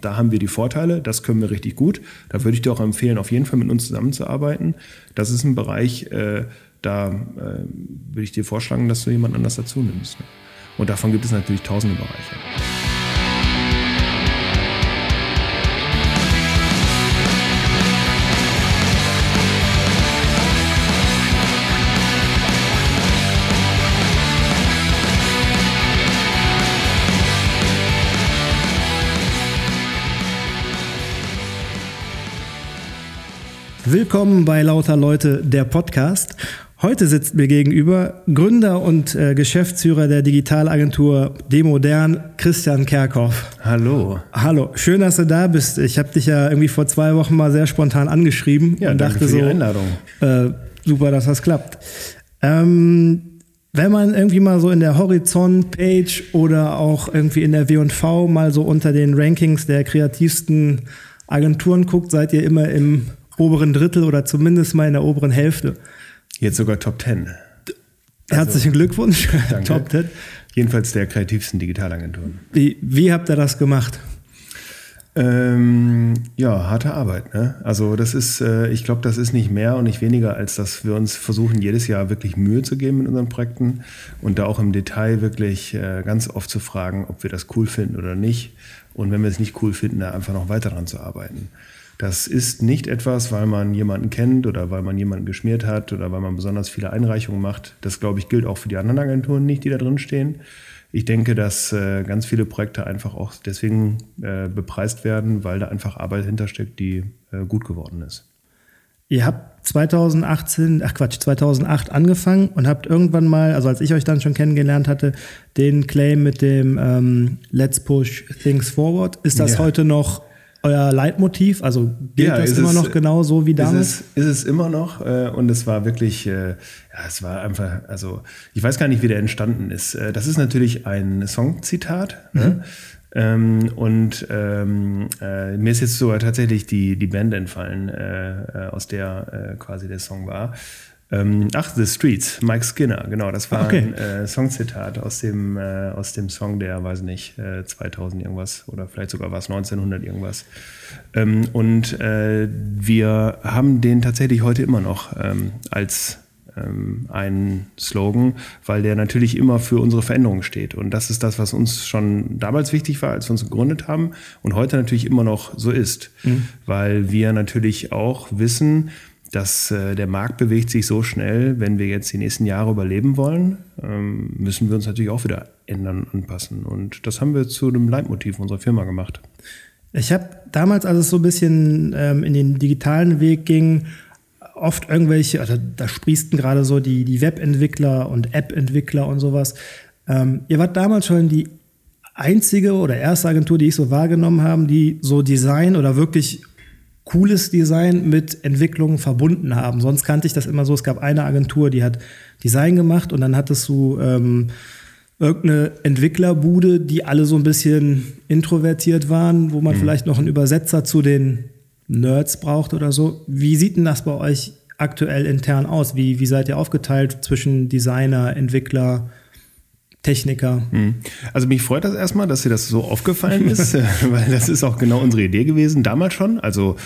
Da haben wir die Vorteile, das können wir richtig gut. Da würde ich dir auch empfehlen, auf jeden Fall mit uns zusammenzuarbeiten. Das ist ein Bereich, äh, da äh, würde ich dir vorschlagen, dass du jemand anders dazu nimmst. Und davon gibt es natürlich tausende Bereiche. Willkommen bei Lauter Leute, der Podcast. Heute sitzt mir gegenüber Gründer und äh, Geschäftsführer der Digitalagentur Demodern, Christian Kerkhoff. Hallo. Hallo, schön, dass du da bist. Ich habe dich ja irgendwie vor zwei Wochen mal sehr spontan angeschrieben ja, und dachte so. Äh, super, dass das klappt. Ähm, wenn man irgendwie mal so in der Horizont-Page oder auch irgendwie in der W&V mal so unter den Rankings der kreativsten Agenturen guckt, seid ihr immer im oberen Drittel oder zumindest mal in der oberen Hälfte. Jetzt sogar Top 10. Herzlichen Glückwunsch, Danke. Top 10. Jedenfalls der kreativsten Digitalagenturen. Wie, wie habt ihr das gemacht? Ähm, ja, harte Arbeit. Ne? Also das ist, äh, ich glaube, das ist nicht mehr und nicht weniger, als dass wir uns versuchen, jedes Jahr wirklich Mühe zu geben mit unseren Projekten und da auch im Detail wirklich äh, ganz oft zu fragen, ob wir das cool finden oder nicht. Und wenn wir es nicht cool finden, da einfach noch weiter dran zu arbeiten. Das ist nicht etwas, weil man jemanden kennt oder weil man jemanden geschmiert hat oder weil man besonders viele Einreichungen macht. Das, glaube ich, gilt auch für die anderen Agenturen nicht, die da drin stehen. Ich denke, dass äh, ganz viele Projekte einfach auch deswegen äh, bepreist werden, weil da einfach Arbeit hintersteckt, die äh, gut geworden ist. Ihr habt 2018, ach Quatsch, 2008 angefangen und habt irgendwann mal, also als ich euch dann schon kennengelernt hatte, den Claim mit dem ähm, Let's Push Things Forward. Ist das Ja. heute noch euer Leitmotiv? Also gilt Ja, das immer es- noch genau so wie damals? Ist es, ist es immer noch äh, und es war wirklich, äh, ja, es war einfach, also ich weiß gar nicht, wie der entstanden ist. Äh, das ist natürlich ein Songzitat. Ne? Ähm, und ähm, äh, mir ist jetzt sogar tatsächlich die, die Band entfallen, äh, äh, aus der quasi der Song war. Ähm, ach, The Streets, Mike Skinner, genau, das war Okay. ein äh, Songzitat aus dem, äh, aus dem Song, der, weiß nicht, äh, 2000 irgendwas oder vielleicht sogar war es 1900 irgendwas. Ähm, und äh, wir haben den tatsächlich heute immer noch ähm, als ähm, einen Slogan, weil der natürlich immer für unsere Veränderung steht. Und das ist das, was uns schon damals wichtig war, als wir uns gegründet haben und heute natürlich immer noch so ist. Weil wir natürlich auch wissen, dass äh, der Markt bewegt sich so schnell, wenn wir jetzt die nächsten Jahre überleben wollen, ähm, müssen wir uns natürlich auch wieder ändern, anpassen. Und das haben wir zu einem Leitmotiv unserer Firma gemacht. Ich habe damals, als es so ein bisschen ähm, in den digitalen Weg ging, oft irgendwelche, also da sprießten gerade so die, die Webentwickler und App-Entwickler und sowas. Ähm, ihr wart damals schon die einzige oder erste Agentur, die ich so wahrgenommen habe, die so Design oder wirklich cooles Design mit Entwicklung verbunden haben. Sonst kannte ich das immer so, es gab eine Agentur, die hat Design gemacht und dann hattest du ähm, irgendeine Entwicklerbude, die alle so ein bisschen introvertiert waren, wo man vielleicht noch einen Übersetzer zu den Nerds braucht oder so. Wie sieht denn das bei euch aktuell intern aus? Wie, wie seid ihr aufgeteilt zwischen Designer, Entwickler, Techniker? Also mich freut das erstmal, dass dir das so aufgefallen ist, weil das ist auch genau unsere Idee gewesen, damals schon. Also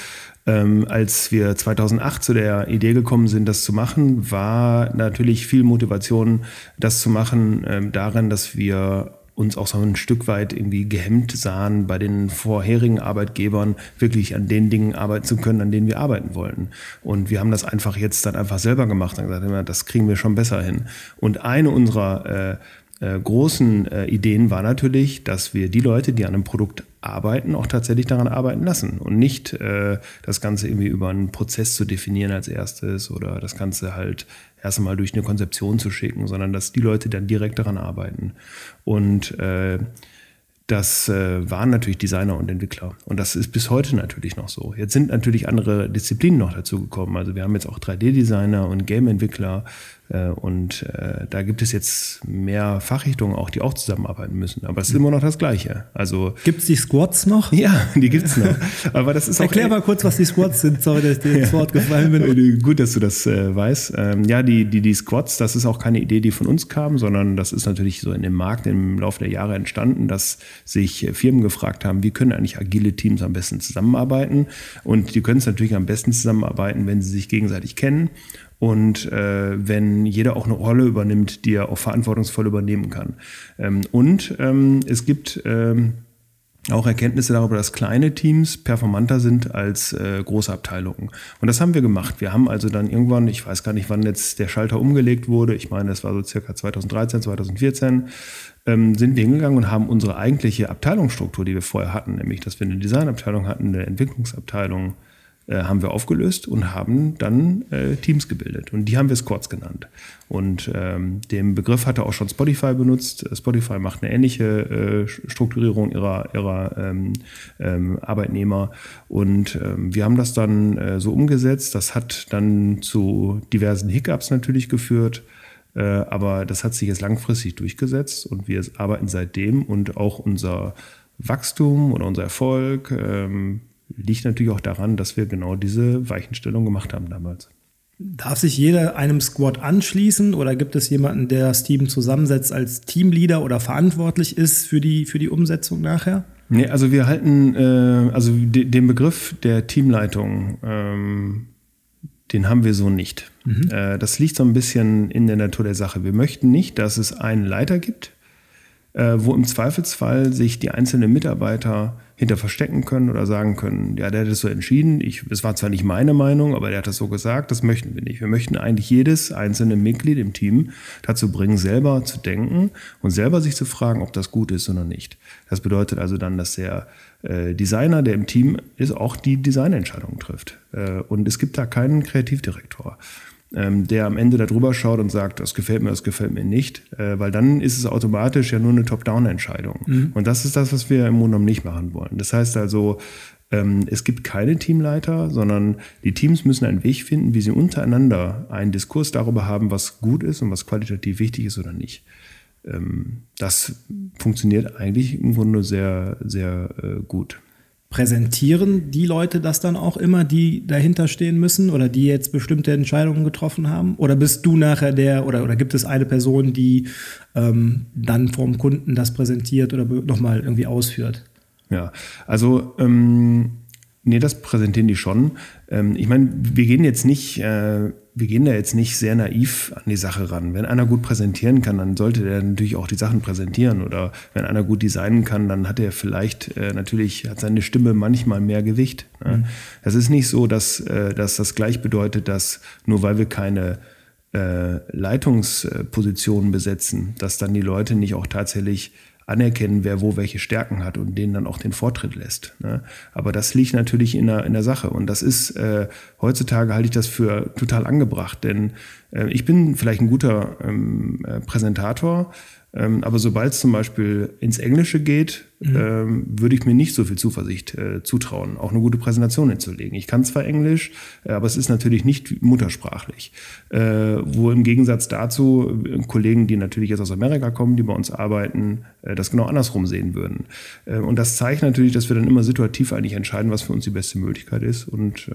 ähm, als wir 2008 zu der Idee gekommen sind, das zu machen, war natürlich viel Motivation, das zu machen, ähm, darin, dass wir uns auch so ein Stück weit irgendwie gehemmt sahen, bei den vorherigen Arbeitgebern wirklich an den Dingen arbeiten zu können, an denen wir arbeiten wollten. Und wir haben das einfach jetzt dann einfach selber gemacht und gesagt, das kriegen wir schon besser hin. Und eine unserer äh, äh, großen äh, Ideen war natürlich, dass wir die Leute, die an einem Produkt arbeiten, auch tatsächlich daran arbeiten lassen und nicht äh, das Ganze irgendwie über einen Prozess zu definieren als erstes oder das Ganze halt erst einmal durch eine Konzeption zu schicken, sondern dass die Leute dann direkt daran arbeiten. Und äh, das äh, waren natürlich Designer und Entwickler. Und das ist bis heute natürlich noch so. Jetzt sind natürlich andere Disziplinen noch dazu gekommen. Also wir haben jetzt auch 3D-Designer und Game-Entwickler und äh, da gibt es jetzt mehr Fachrichtungen auch, die auch zusammenarbeiten müssen. Aber es ist immer noch das Gleiche. Also gibt es die Squads noch? Ja, die gibt es noch. Aber das ist auch Erklär mal kurz, was die Squads sind. Sorry, dass ich dir ins Wort gefallen bin. Gut, dass du das äh, weißt. Ähm, ja, die, die, die Squads, das ist auch keine Idee, die von uns kam, sondern das ist natürlich so in dem Markt im Laufe der Jahre entstanden, dass sich Firmen gefragt haben, wie können eigentlich agile Teams am besten zusammenarbeiten. Und die können es natürlich am besten zusammenarbeiten, wenn sie sich gegenseitig kennen und äh, wenn jeder auch eine Rolle übernimmt, die er auch verantwortungsvoll übernehmen kann. Ähm, und ähm, es gibt ähm, auch Erkenntnisse darüber, dass kleine Teams performanter sind als äh, große Abteilungen. Und das haben wir gemacht. Wir haben also dann irgendwann, ich weiß gar nicht, wann jetzt der Schalter umgelegt wurde, ich meine, das war so circa 2013, 2014, ähm, sind wir hingegangen und haben unsere eigentliche Abteilungsstruktur, die wir vorher hatten, nämlich dass wir eine Designabteilung hatten, eine Entwicklungsabteilung, haben wir aufgelöst und haben dann äh, Teams gebildet. Und die haben wir Squads genannt. Und ähm, den Begriff hatte auch schon Spotify benutzt. Spotify macht eine ähnliche äh, Strukturierung ihrer, ihrer ähm, ähm, Arbeitnehmer. Und ähm, wir haben das dann äh, so umgesetzt. Das hat dann zu diversen Hiccups natürlich geführt. Äh, aber das hat sich jetzt langfristig durchgesetzt und wir arbeiten seitdem und auch unser Wachstum oder unser Erfolg ähm, liegt natürlich auch daran, dass wir genau diese Weichenstellung gemacht haben damals. Darf sich jeder einem Squad anschließen oder gibt es jemanden, der das Team zusammensetzt als Teamleader oder verantwortlich ist für die, für die Umsetzung nachher? Nee, also wir halten, äh, also de, den Begriff der Teamleitung, ähm, den haben wir so nicht. Mhm. Äh, das liegt so ein bisschen in der Natur der Sache. Wir möchten nicht, dass es einen Leiter gibt, äh, wo im Zweifelsfall sich die einzelnen Mitarbeiter hinter verstecken können oder sagen können, ja, der hat es so entschieden. Ich, es war zwar nicht meine Meinung, aber der hat das so gesagt. Das möchten wir nicht. Wir möchten eigentlich jedes einzelne Mitglied im Team dazu bringen, selber zu denken und selber sich zu fragen, ob das gut ist oder nicht. Das bedeutet also dann, dass der äh, Designer, der im Team ist, auch die Designentscheidung trifft. Äh, und es gibt da keinen Kreativdirektor ähm, der am Ende darüber schaut und sagt, das gefällt mir, das gefällt mir nicht, äh, weil dann ist es automatisch ja nur eine Top-Down-Entscheidung. Mhm. Und das ist das, was wir im Grunde genommen nicht machen wollen. Das heißt also, ähm, es gibt keine Teamleiter, sondern die Teams müssen einen Weg finden, wie sie untereinander einen Diskurs darüber haben, was gut ist und was qualitativ wichtig ist oder nicht. Ähm, das funktioniert eigentlich im Grunde sehr, sehr äh, gut präsentieren die Leute das dann auch immer, die dahinter stehen müssen oder die jetzt bestimmte Entscheidungen getroffen haben? Oder bist du nachher der, oder, oder gibt es eine Person, die ähm, dann vom Kunden das präsentiert oder nochmal irgendwie ausführt? Ja, also ähm, nee, das präsentieren die schon. Ähm, ich meine, wir gehen jetzt nicht äh, wir gehen da jetzt nicht sehr naiv an die Sache ran. Wenn einer gut präsentieren kann, dann sollte der natürlich auch die Sachen präsentieren. Oder wenn einer gut designen kann, dann hat er vielleicht äh, natürlich, hat seine Stimme manchmal mehr Gewicht. Ne? Mhm. ist nicht so, dass, äh, dass das gleich bedeutet, dass nur weil wir keine äh, Leitungspositionen besetzen, dass dann die Leute nicht auch tatsächlich anerkennen, wer wo welche Stärken hat und denen dann auch den Vortritt lässt. Ne? Aber das liegt natürlich in der, in der Sache. Und das ist, äh, heutzutage halte ich das für total angebracht, denn äh, ich bin vielleicht ein guter ähm, äh, Präsentator, ähm, aber sobald es zum Beispiel ins Englische geht, mhm. ähm, würde ich mir nicht so viel Zuversicht äh, zutrauen, auch eine gute Präsentation hinzulegen. Ich kann zwar Englisch, äh, aber es ist natürlich nicht muttersprachlich. Äh, wo im Gegensatz dazu äh, Kollegen, die natürlich jetzt aus Amerika kommen, die bei uns arbeiten, äh, das genau andersrum sehen würden. Äh, und das zeigt natürlich, dass wir dann immer situativ eigentlich entscheiden, was für uns die beste Möglichkeit ist. Und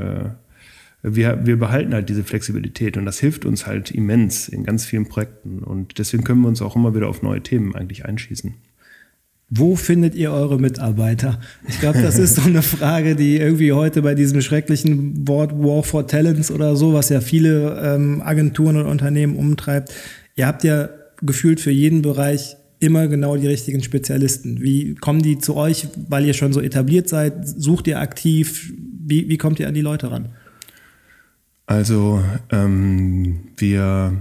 wir, wir behalten halt diese Flexibilität und das hilft uns halt immens in ganz vielen Projekten und deswegen können wir uns auch immer wieder auf neue Themen eigentlich einschießen. Wo findet ihr eure Mitarbeiter? Ich glaube, das ist so eine Frage, die irgendwie heute bei diesem schrecklichen Wort War for Talents oder so, was ja viele ähm, Agenturen und Unternehmen umtreibt. Ihr habt ja gefühlt für jeden Bereich immer genau die richtigen Spezialisten. Wie kommen die zu euch, weil ihr schon so etabliert seid? Sucht ihr aktiv? Wie, wie kommt ihr an die Leute ran? Also ähm, wir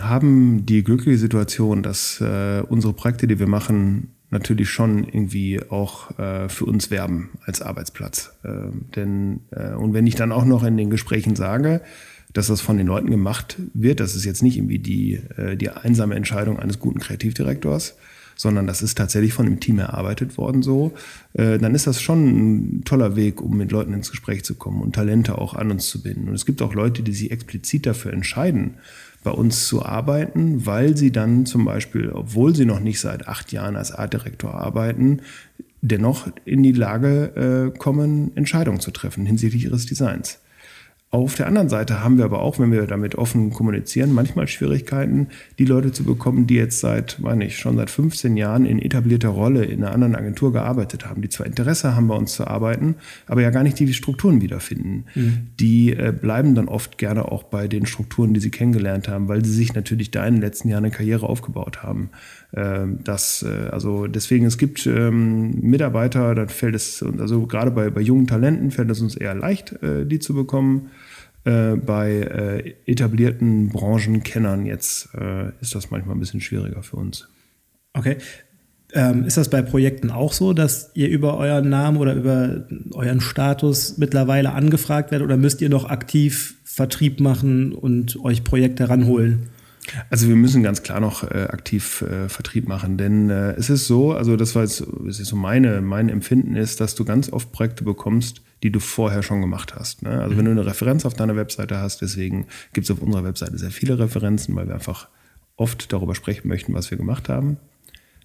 haben die glückliche Situation, dass äh, unsere Projekte, die wir machen, natürlich schon irgendwie auch äh, für uns werben als Arbeitsplatz. Äh, denn und wenn ich dann auch noch in den Gesprächen sage, dass das von den Leuten gemacht wird, das ist jetzt nicht irgendwie die, äh, die einsame Entscheidung eines guten Kreativdirektors, sondern das ist tatsächlich von dem Team erarbeitet worden so, äh, dann ist das schon ein toller Weg, um mit Leuten ins Gespräch zu kommen und Talente auch an uns zu binden. Und es gibt auch Leute, die sich explizit dafür entscheiden, bei uns zu arbeiten, weil sie dann zum Beispiel, obwohl sie noch nicht seit acht Jahren als Artdirektor arbeiten, dennoch in die Lage äh, kommen, Entscheidungen zu treffen hinsichtlich ihres Designs. Auf der anderen Seite haben wir aber auch, wenn wir damit offen kommunizieren, manchmal Schwierigkeiten, die Leute zu bekommen, die jetzt seit, meine ich, schon seit 15 Jahren in etablierter Rolle in einer anderen Agentur gearbeitet haben, die zwar Interesse haben, bei uns zu arbeiten, aber ja gar nicht die Strukturen wiederfinden. Mhm. Die äh, bleiben dann oft gerne auch bei den Strukturen, die sie kennengelernt haben, weil sie sich natürlich da in den letzten Jahren eine Karriere aufgebaut haben. Ähm, das, äh, also deswegen, es gibt ähm, Mitarbeiter, da fällt es, also gerade bei, bei jungen Talenten fällt es uns eher leicht, äh, die zu bekommen. Äh, bei äh, etablierten Branchenkennern jetzt äh, ist das manchmal ein bisschen schwieriger für uns. Okay. Ähm, ist das bei Projekten auch so, dass ihr über euren Namen oder über euren Status mittlerweile angefragt werdet oder müsst ihr noch aktiv Vertrieb machen und euch Projekte ranholen? Also wir müssen ganz klar noch äh, aktiv äh, Vertrieb machen, denn äh, es ist so, also das war jetzt, das ist so meine, mein Empfinden ist, dass du ganz oft Projekte bekommst, die du vorher schon gemacht hast. Ne? Also wenn du eine Referenz auf deiner Webseite hast, deswegen gibt es auf unserer Webseite sehr viele Referenzen, weil wir einfach oft darüber sprechen möchten, was wir gemacht haben.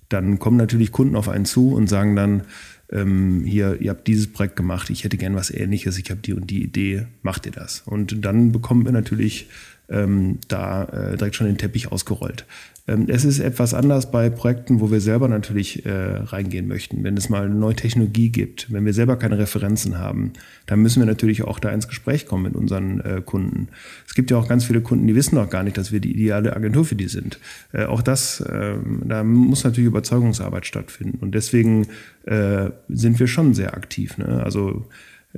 Dann kommen natürlich Kunden auf einen zu und sagen dann, ähm, hier, ihr habt dieses Projekt gemacht, ich hätte gern was ähnliches, ich habe die und die Idee, macht ihr das? Und dann bekommen wir natürlich ähm, da äh, direkt schon den Teppich ausgerollt. Ähm, es ist etwas anders bei Projekten, wo wir selber natürlich äh, reingehen möchten. Wenn es mal eine neue Technologie gibt, wenn wir selber keine Referenzen haben, dann müssen wir natürlich auch da ins Gespräch kommen mit unseren äh, Kunden. Es gibt ja auch ganz viele Kunden, die wissen auch gar nicht, dass wir die ideale Agentur für die sind. Äh, auch das, ähm, da muss natürlich Überzeugungsarbeit stattfinden. Und deswegen äh, sind wir schon sehr aktiv. Ne? Also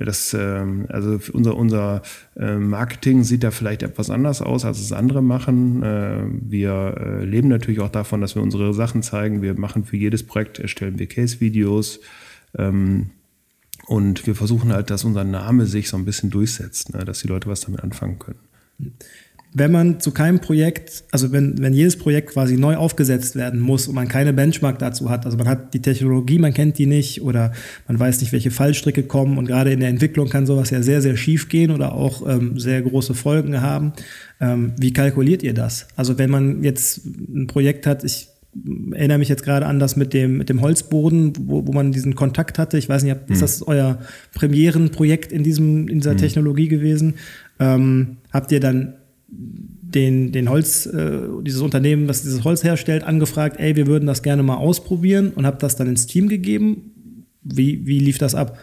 das, ähm, also unser, unser äh, Marketing sieht da vielleicht etwas anders aus, als es andere machen. Äh, wir äh, leben natürlich auch davon, dass wir unsere Sachen zeigen. Wir machen für jedes Projekt, erstellen wir Case-Videos. Ähm, und wir versuchen halt, dass unser Name sich so ein bisschen durchsetzt, ne, dass die Leute was damit anfangen können wenn man zu keinem Projekt, also wenn, wenn jedes Projekt quasi neu aufgesetzt werden muss und man keine Benchmark dazu hat, also man hat die Technologie, man kennt die nicht oder man weiß nicht, welche Fallstricke kommen und gerade in der Entwicklung kann sowas ja sehr, sehr schief gehen oder auch ähm, sehr große Folgen haben. Ähm, wie kalkuliert ihr das? Also wenn man jetzt ein Projekt hat, ich erinnere mich jetzt gerade an das mit dem, mit dem Holzboden, wo, wo man diesen Kontakt hatte. Ich weiß nicht, ist hm. das euer Premierenprojekt in, diesem, in dieser hm. Technologie gewesen? Ähm, habt ihr dann den, den Holz, äh, dieses Unternehmen, das dieses Holz herstellt, angefragt, ey, wir würden das gerne mal ausprobieren und habe das dann ins Team gegeben. Wie, wie lief das ab?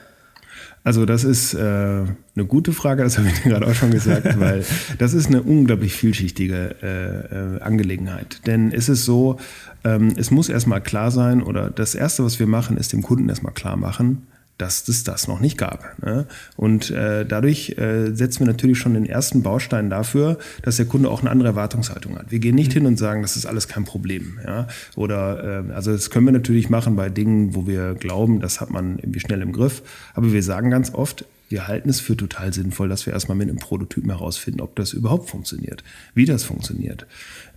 Also das ist äh, eine gute Frage, das habe ich dir gerade auch schon gesagt, weil das ist eine unglaublich vielschichtige äh, äh, Angelegenheit. Denn es ist so, ähm, es muss erstmal klar sein, oder das Erste, was wir machen, ist dem Kunden erstmal klar machen, dass es das noch nicht gab. Ne? Und äh, dadurch äh, setzen wir natürlich schon den ersten Baustein dafür, dass der Kunde auch eine andere Erwartungshaltung hat. Wir gehen nicht mhm. hin und sagen, das ist alles kein Problem. Ja? Oder äh, also das können wir natürlich machen bei Dingen, wo wir glauben, das hat man irgendwie schnell im Griff. Aber wir sagen ganz oft, wir halten es für total sinnvoll, dass wir erstmal mit einem Prototypen herausfinden, ob das überhaupt funktioniert, wie das funktioniert.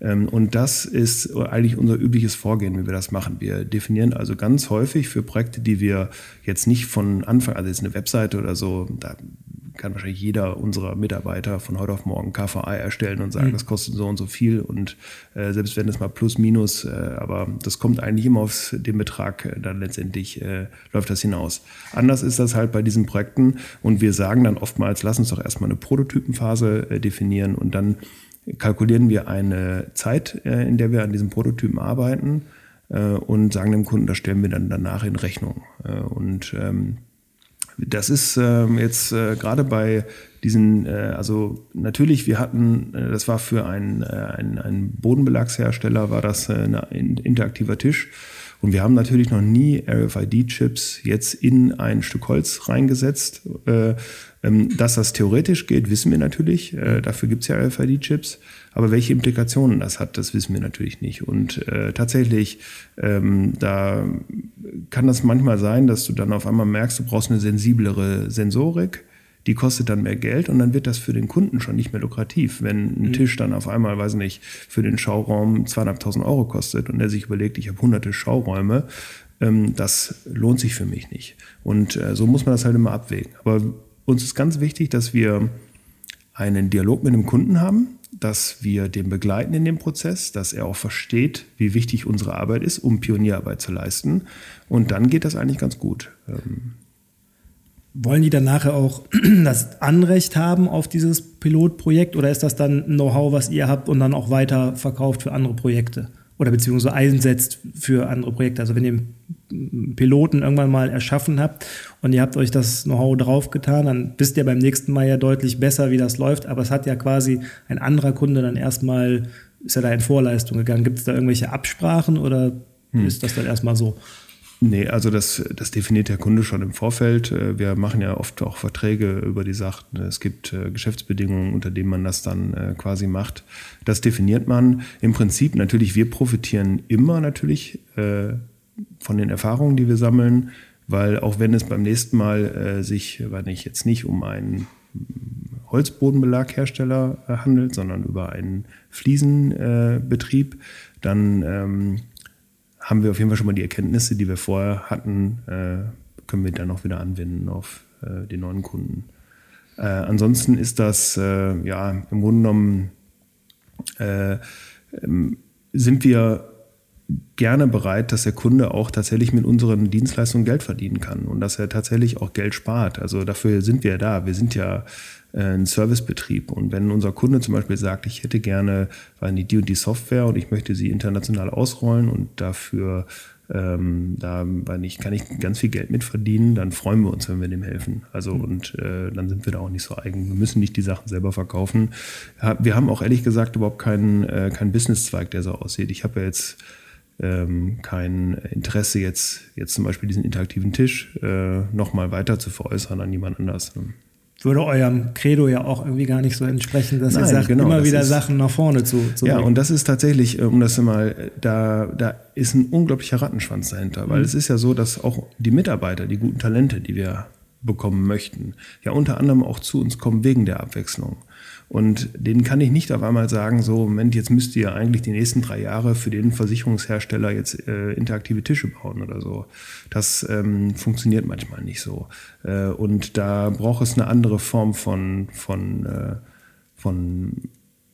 Ähm, und das ist eigentlich unser übliches Vorgehen, wie wir das machen. Wir definieren also ganz häufig für Projekte, die wir jetzt nicht von Anfang, also jetzt eine Webseite oder so, da kann wahrscheinlich jeder unserer Mitarbeiter von heute auf morgen KVI erstellen und sagen, mhm. das kostet so und so viel und äh, selbst wenn es mal plus minus, äh, aber das kommt eigentlich immer auf den Betrag, äh, dann letztendlich äh, läuft das hinaus. Anders ist das halt bei diesen Projekten und wir sagen dann oftmals, lass uns doch erstmal eine Prototypenphase äh, definieren und dann kalkulieren wir eine Zeit, äh, in der wir an diesem Prototypen arbeiten und sagen dem Kunden, das stellen wir dann danach in Rechnung. und ähm, das ist ähm, jetzt äh, gerade bei diesen, äh, also natürlich, wir hatten, äh, das war für einen, äh, einen, einen Bodenbelagshersteller, war das äh, ein interaktiver Tisch. Und wir haben natürlich noch nie RFID-Chips jetzt in ein Stück Holz reingesetzt. Äh, ähm, dass das theoretisch geht, wissen wir natürlich. Äh, dafür gibt es ja RFID-Chips. Aber welche Implikationen das hat, das wissen wir natürlich nicht. Und äh, tatsächlich, ähm, da kann das manchmal sein, dass du dann auf einmal merkst, du brauchst eine sensiblere Sensorik. Die kostet dann mehr Geld und dann wird das für den Kunden schon nicht mehr lukrativ. Wenn ein mhm. Tisch dann auf einmal, weiß nicht, für den Schauraum zweieinhalbtausend Euro kostet und er sich überlegt, ich habe hunderte Schauräume, ähm, das lohnt sich für mich nicht. Und äh, so muss man das halt immer abwägen. Aber uns ist ganz wichtig, dass wir einen Dialog mit dem Kunden haben dass wir den begleiten in dem Prozess, dass er auch versteht, wie wichtig unsere Arbeit ist, um Pionierarbeit zu leisten. Und dann geht das eigentlich ganz gut. Ähm, wollen die dann nachher auch das Anrecht haben auf dieses Pilotprojekt oder ist das dann Know-how, was ihr habt und dann auch weiter verkauft für andere Projekte? Oder beziehungsweise einsetzt für andere Projekte. Also wenn ihr einen Piloten irgendwann mal erschaffen habt und ihr habt euch das Know-how draufgetan, dann wisst ihr beim nächsten Mal ja deutlich besser, wie das läuft. Aber es hat ja quasi ein anderer Kunde dann erstmal, ist ja da in Vorleistung gegangen. Gibt es da irgendwelche Absprachen oder hm. ist das dann erstmal so? Nee, also das, das definiert der Kunde schon im Vorfeld. Äh, wir machen ja oft auch Verträge über die Sachen. Es gibt äh, Geschäftsbedingungen, unter denen man das dann äh, quasi macht. Das definiert man. Im Prinzip natürlich, wir profitieren immer natürlich von den Erfahrungen, die wir sammeln, weil auch wenn es beim nächsten Mal sich, wenn ich jetzt nicht um einen Holzbodenbelaghersteller handelt, sondern über einen Fliesenbetrieb, dann ähm, haben wir auf jeden Fall schon mal die Erkenntnisse, die wir vorher hatten, äh, können wir dann auch wieder anwenden auf äh, die neuen Kunden. Äh, ansonsten ist das äh, ja im Grunde genommen äh, ähm, sind wir gerne bereit, dass der Kunde auch tatsächlich mit unseren Dienstleistungen Geld verdienen kann und dass er tatsächlich auch Geld spart. Also dafür sind wir da. Wir sind ja äh, ein Servicebetrieb. Und wenn unser Kunde zum Beispiel sagt, ich hätte gerne die und die Software und ich möchte sie international ausrollen und dafür ähm, da ich, kann ich ganz viel Geld mitverdienen, dann freuen wir uns, wenn wir dem helfen. Also mhm. und äh, dann sind wir da auch nicht so eigen. Wir müssen nicht die Sachen selber verkaufen. Wir haben auch ehrlich gesagt überhaupt keinen äh, kein Businesszweig, der so aussieht. Ich habe ja jetzt ähm, kein Interesse, jetzt, jetzt zum Beispiel diesen interaktiven Tisch äh, nochmal weiter zu veräußern an jemand anders. Ne? würde eurem Credo ja auch irgendwie gar nicht so entsprechen, dass Nein, ihr sagt, genau, immer wieder ist, Sachen nach vorne zu, zu Ja, und das ist tatsächlich, äh, um das mal, da, da ist ein unglaublicher Rattenschwanz dahinter, weil mhm. es ist ja so, dass auch die Mitarbeiter, die guten Talente, die wir bekommen möchten, ja unter anderem auch zu uns kommen wegen der Abwechslung. Und denen kann ich nicht auf einmal sagen, so, Moment, jetzt müsst ihr eigentlich die nächsten drei Jahre für den Versicherungshersteller jetzt äh, interaktive Tische bauen oder so. Das ähm, funktioniert manchmal nicht so. Äh, und da braucht es eine andere Form von, von, äh, von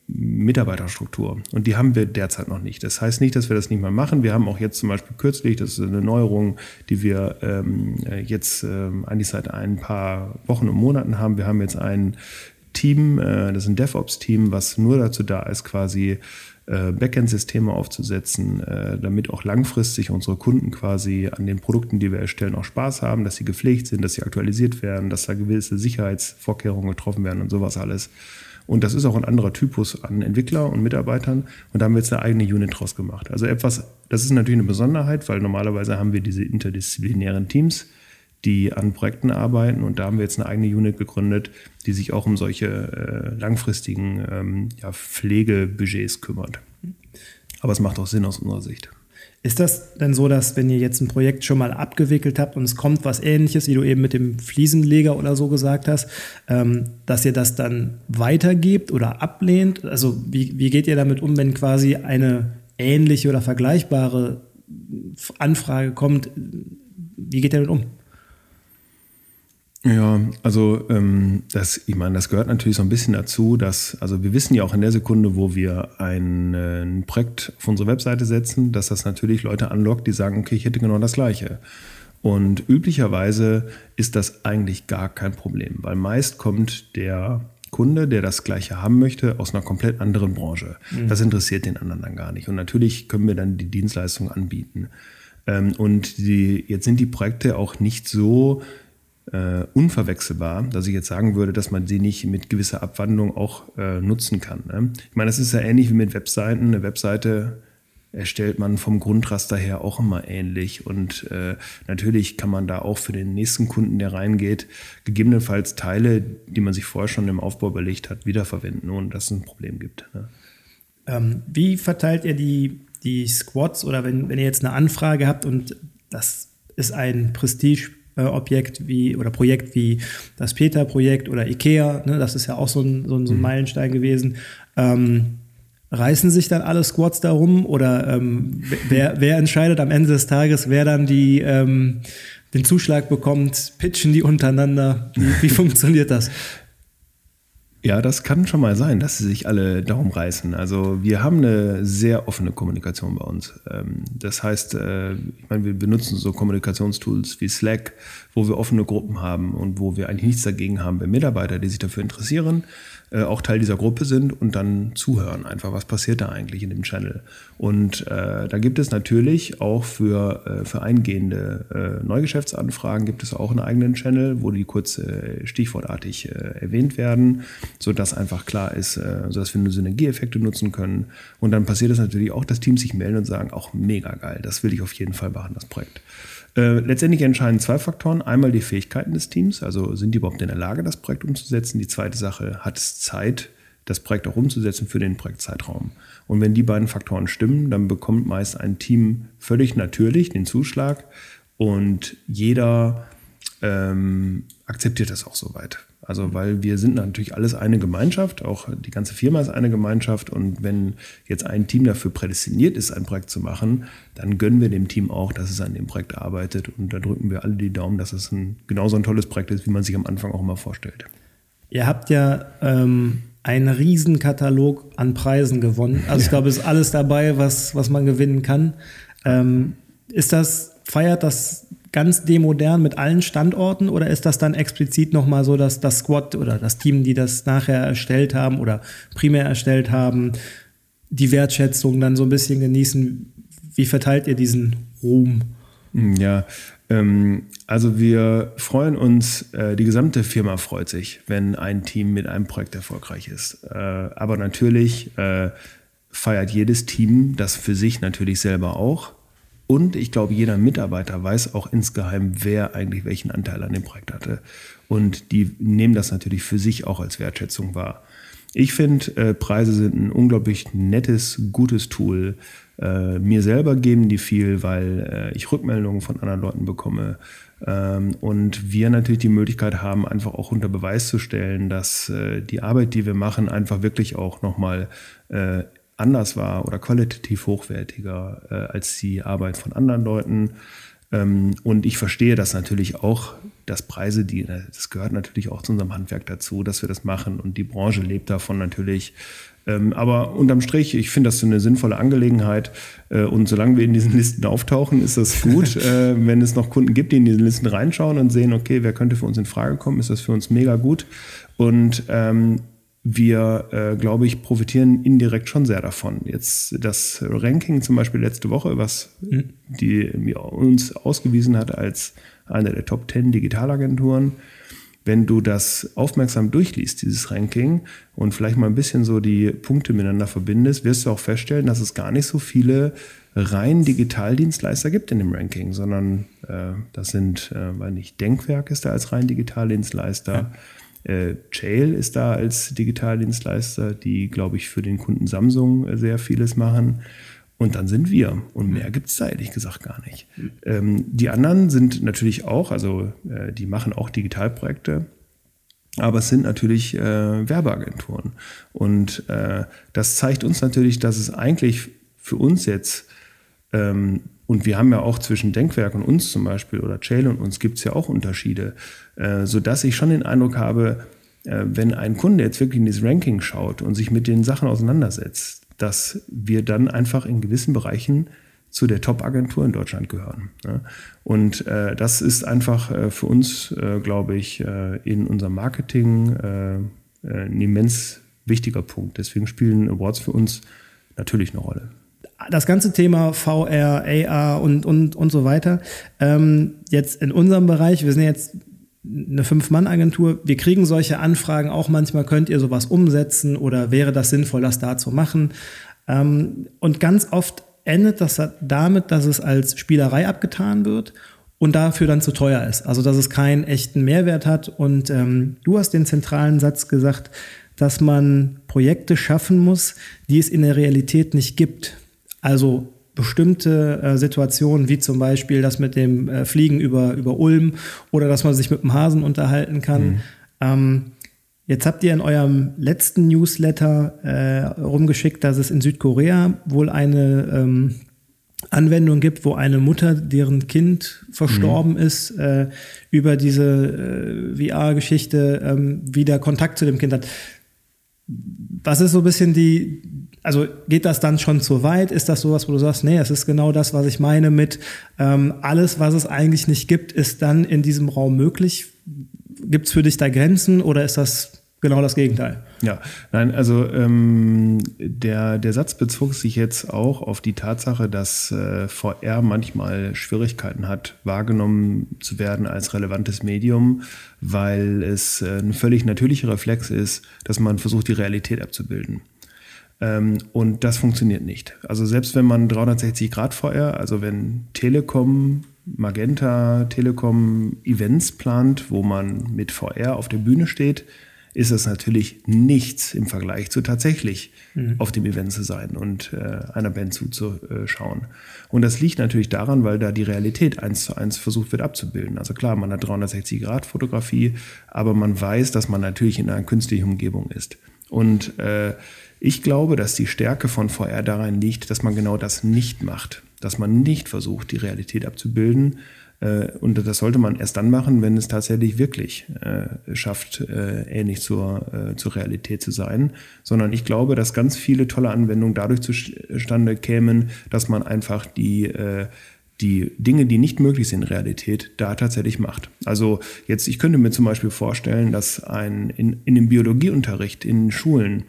Mitarbeiterstruktur. Und die haben wir derzeit noch nicht. Das heißt nicht, dass wir das nicht mehr machen. Wir haben auch jetzt zum Beispiel kürzlich, das ist eine Neuerung, die wir ähm, jetzt ähm, eigentlich seit ein paar Wochen und Monaten haben. Wir haben jetzt einen Team, äh, das ist ein DevOps-Team, was nur dazu da ist, quasi äh, Backend-Systeme aufzusetzen, äh, damit auch langfristig unsere Kunden quasi an den Produkten, die wir erstellen, auch Spaß haben, dass sie gepflegt sind, dass sie aktualisiert werden, dass da gewisse Sicherheitsvorkehrungen getroffen werden und sowas alles. Und das ist auch ein anderer Typus an Entwickler und Mitarbeitern. Und da haben wir jetzt eine eigene Unit draus gemacht. Also etwas, das ist natürlich eine Besonderheit, weil normalerweise haben wir diese interdisziplinären Teams, die an Projekten arbeiten. Und da haben wir jetzt eine eigene Unit gegründet, die sich auch um solche äh, langfristigen ähm, ja, Pflegebudgets kümmert. Aber es macht auch Sinn aus unserer Sicht. Ist das denn so, dass wenn ihr jetzt ein Projekt schon mal abgewickelt habt und es kommt was ähnliches, wie du eben mit dem Fliesenleger oder so gesagt hast, ähm, dass ihr das dann weitergebt oder ablehnt? Also wie, wie geht ihr damit um, wenn quasi eine ähnliche oder vergleichbare Anfrage kommt? Wie geht ihr damit um? Ja, also ähm, das, ich meine, das gehört natürlich so ein bisschen dazu, dass, also wir wissen ja auch in der Sekunde, wo wir ein, äh, ein Projekt auf unsere Webseite setzen, dass das natürlich Leute anlockt, die sagen, okay, ich hätte genau das Gleiche. Und üblicherweise ist das eigentlich gar kein Problem, weil meist kommt der Kunde, der das Gleiche haben möchte, aus einer komplett anderen Branche. Mhm. Das interessiert den anderen dann gar nicht. Und natürlich können wir dann die Dienstleistung anbieten. Ähm, und die, jetzt sind die Projekte auch nicht so äh, unverwechselbar, dass ich jetzt sagen würde, dass man sie nicht mit gewisser Abwandlung auch äh, nutzen kann. Ne? Ich meine, das ist ja ähnlich wie mit Webseiten. Eine Webseite erstellt man vom Grundraster her auch immer ähnlich. Und äh, natürlich kann man da auch für den nächsten Kunden, der reingeht, gegebenenfalls Teile, die man sich vorher schon im Aufbau überlegt hat, wiederverwenden, ohne dass es ein Problem gibt. Ne? Ähm, wie verteilt ihr die, die Squads oder wenn, wenn ihr jetzt eine Anfrage habt und das ist ein Prestige Objekt wie oder Projekt wie das Peter-Projekt oder IKEA, ne, das ist ja auch so ein, so ein, so ein mhm. Meilenstein gewesen. Ähm, reißen sich dann alle Squads darum oder ähm, wer, wer entscheidet am Ende des Tages, wer dann die, ähm, den Zuschlag bekommt? Pitchen die untereinander? Wie, wie funktioniert das? Ja, das kann schon mal sein, dass sie sich alle darum reißen. Also wir haben eine sehr offene Kommunikation bei uns. Ähm, das heißt, äh, ich meine, wir benutzen so Kommunikationstools wie Slack, wo wir offene Gruppen haben und wo wir eigentlich nichts dagegen haben, wenn Mitarbeiter, die sich dafür interessieren, äh, auch Teil dieser Gruppe sind und dann zuhören, einfach was passiert da eigentlich in dem Channel. Und äh, da gibt es natürlich auch für, äh, für eingehende äh, Neugeschäftsanfragen gibt es auch einen eigenen Channel, wo die kurz äh, stichwortartig äh, erwähnt werden, sodass einfach klar ist, sodass wir nur Synergieeffekte nutzen können. Und dann passiert es natürlich auch, dass Teams sich melden und sagen, auch mega geil, das will ich auf jeden Fall machen, das Projekt. Äh, letztendlich entscheiden zwei Faktoren. Einmal die Fähigkeiten des Teams, also sind die überhaupt in der Lage, das Projekt umzusetzen. Die zweite Sache, hat es Zeit, das Projekt auch umzusetzen für den Projektzeitraum. Und wenn die beiden Faktoren stimmen, dann bekommt meist ein Team völlig natürlich den Zuschlag und jeder ähm, akzeptiert das auch soweit. Also, weil wir sind natürlich alles eine Gemeinschaft, auch die ganze Firma ist eine Gemeinschaft. Und wenn jetzt ein Team dafür prädestiniert ist, ein Projekt zu machen, dann gönnen wir dem Team auch, dass es an dem Projekt arbeitet. Und da drücken wir alle die Daumen, dass es ein, genauso ein tolles Projekt ist, wie man sich am Anfang auch immer vorstellt. Ihr habt ja ähm, einen Riesenkatalog an Preisen gewonnen. Also ich glaube, es ist alles dabei, was, was man gewinnen kann. Ähm, ist das, feiert das ganz demodern mit allen Standorten oder ist das dann explizit nochmal so, dass das Squad oder das Team, die das nachher erstellt haben oder primär erstellt haben, die Wertschätzung dann so ein bisschen genießen? Wie verteilt ihr diesen Ruhm? Hm, ja, ähm, also wir freuen uns, äh, die gesamte Firma freut sich, wenn ein Team mit einem Projekt erfolgreich ist. Äh, aber natürlich äh, feiert jedes Team das für sich natürlich selber auch. Und ich glaube, jeder Mitarbeiter weiß auch insgeheim, wer eigentlich welchen Anteil an dem Projekt hatte. Und die nehmen das natürlich für sich auch als Wertschätzung wahr. Ich finde, äh, Preise sind ein unglaublich nettes, gutes Tool. Äh, mir selber geben die viel, weil äh, ich Rückmeldungen von anderen Leuten bekomme. Ähm, und wir natürlich die Möglichkeit haben, einfach auch unter Beweis zu stellen, dass äh, die Arbeit, die wir machen, einfach wirklich auch nochmal äh, anders war oder qualitativ hochwertiger äh, als die Arbeit von anderen Leuten. Ähm, und ich verstehe das natürlich auch, dass Preise, die, das gehört natürlich auch zu unserem Handwerk dazu, dass wir das machen und die Branche lebt davon natürlich. Ähm, aber unterm Strich, ich finde das so eine sinnvolle Angelegenheit. Äh, und solange wir in diesen Listen auftauchen, ist das gut. äh, wenn es noch Kunden gibt, die in diese Listen reinschauen und sehen, okay, wer könnte für uns in Frage kommen, ist das für uns mega gut. Und ähm, wir, äh, glaube ich, profitieren indirekt schon sehr davon. Jetzt das Ranking zum Beispiel letzte Woche, was mhm. die uns ausgewiesen hat als eine der Top 10 Digitalagenturen. Wenn du das aufmerksam durchliest, dieses Ranking, und vielleicht mal ein bisschen so die Punkte miteinander verbindest, wirst du auch feststellen, dass es gar nicht so viele rein Digitaldienstleister gibt in dem Ranking, sondern äh, das sind, äh, weil nicht Denkwerk ist da als rein Digitaldienstleister. Ja äh, Jail ist da als Digitaldienstleister, die, glaube ich, für den Kunden Samsung äh, sehr vieles machen. Und dann sind wir. Und mehr gibt es da ehrlich gesagt gar nicht. Mhm. Ähm, die anderen sind natürlich auch, also äh, die machen auch Digitalprojekte. Aber es sind natürlich äh, Werbeagenturen. Und äh, das zeigt uns natürlich, dass es eigentlich für uns jetzt ähm, und wir haben ja auch zwischen Denkwerk und uns zum Beispiel oder Chail und uns gibt es ja auch Unterschiede, äh, sodass ich schon den Eindruck habe, äh, wenn ein Kunde jetzt wirklich in dieses Ranking schaut und sich mit den Sachen auseinandersetzt, dass wir dann einfach in gewissen Bereichen zu der Top-Agentur in Deutschland gehören. Ne? Und äh, das ist einfach äh, für uns, äh, glaube ich, äh, in unserem Marketing äh, ein immens wichtiger Punkt. Deswegen spielen Awards für uns natürlich eine Rolle das ganze Thema VR, AR und, und, und so weiter. Ähm, jetzt in unserem Bereich, wir sind jetzt eine Fünf-Mann-Agentur, wir kriegen solche Anfragen auch manchmal, könnt ihr sowas umsetzen oder wäre das sinnvoll, das da zu machen? Ähm, und ganz oft endet das damit, dass es als Spielerei abgetan wird und dafür dann zu teuer ist. Also dass es keinen echten Mehrwert hat. Und ähm, du hast den zentralen Satz gesagt, dass man Projekte schaffen muss, die es in der Realität nicht gibt. Also bestimmte äh, Situationen, wie zum Beispiel das mit dem äh, Fliegen über, über Ulm oder dass man sich mit dem Hasen unterhalten kann. Mhm. Ähm, jetzt habt ihr in eurem letzten Newsletter äh, rumgeschickt, dass es in Südkorea wohl eine ähm, Anwendung gibt, wo eine Mutter, deren Kind verstorben mhm. ist, äh, über diese äh, VR-Geschichte ähm, wieder Kontakt zu dem Kind hat. was ist so ein bisschen die, also geht das dann schon zu weit? Ist das sowas, wo du sagst, nee, es ist genau das, was ich meine mit ähm, alles, was es eigentlich nicht gibt, ist dann in diesem Raum möglich? Gibt es für dich da Grenzen oder ist das genau das Gegenteil. Ja, nein, also ähm, der, der Satz bezog sich jetzt auch auf die Tatsache, dass äh, VR manchmal Schwierigkeiten hat, wahrgenommen zu werden als relevantes Medium, weil es äh, ein völlig natürlicher Reflex ist, dass man versucht, die Realität abzubilden. Ähm, und das funktioniert nicht. Also selbst wenn man 360 Grad VR, also wenn Telekom Magenta Telekom Events plant, wo man mit VR auf der Bühne steht, ist es natürlich nichts im Vergleich zu tatsächlich mhm. auf dem Event zu sein und äh, einer Band zuzuschauen. Und das liegt natürlich daran, weil da die Realität eins zu eins versucht wird abzubilden. Also klar, man hat 360 Grad Fotografie, aber man weiß, dass man natürlich in einer künstlichen Umgebung ist. Und äh, ich glaube, dass die Stärke von VR darin liegt, dass man genau das nicht macht, dass man nicht versucht, die Realität abzubilden, äh, und das sollte man erst dann machen, wenn es tatsächlich wirklich äh, schafft, äh, ähnlich zur, zur Realität zu sein. Sondern ich glaube, dass ganz viele tolle Anwendungen dadurch zustande kämen, dass man einfach die die Dinge, die nicht möglich sind in Realität, da tatsächlich macht. Also jetzt, ich könnte mir zum Beispiel vorstellen, dass ein, in, in dem Biologieunterricht in Schulen,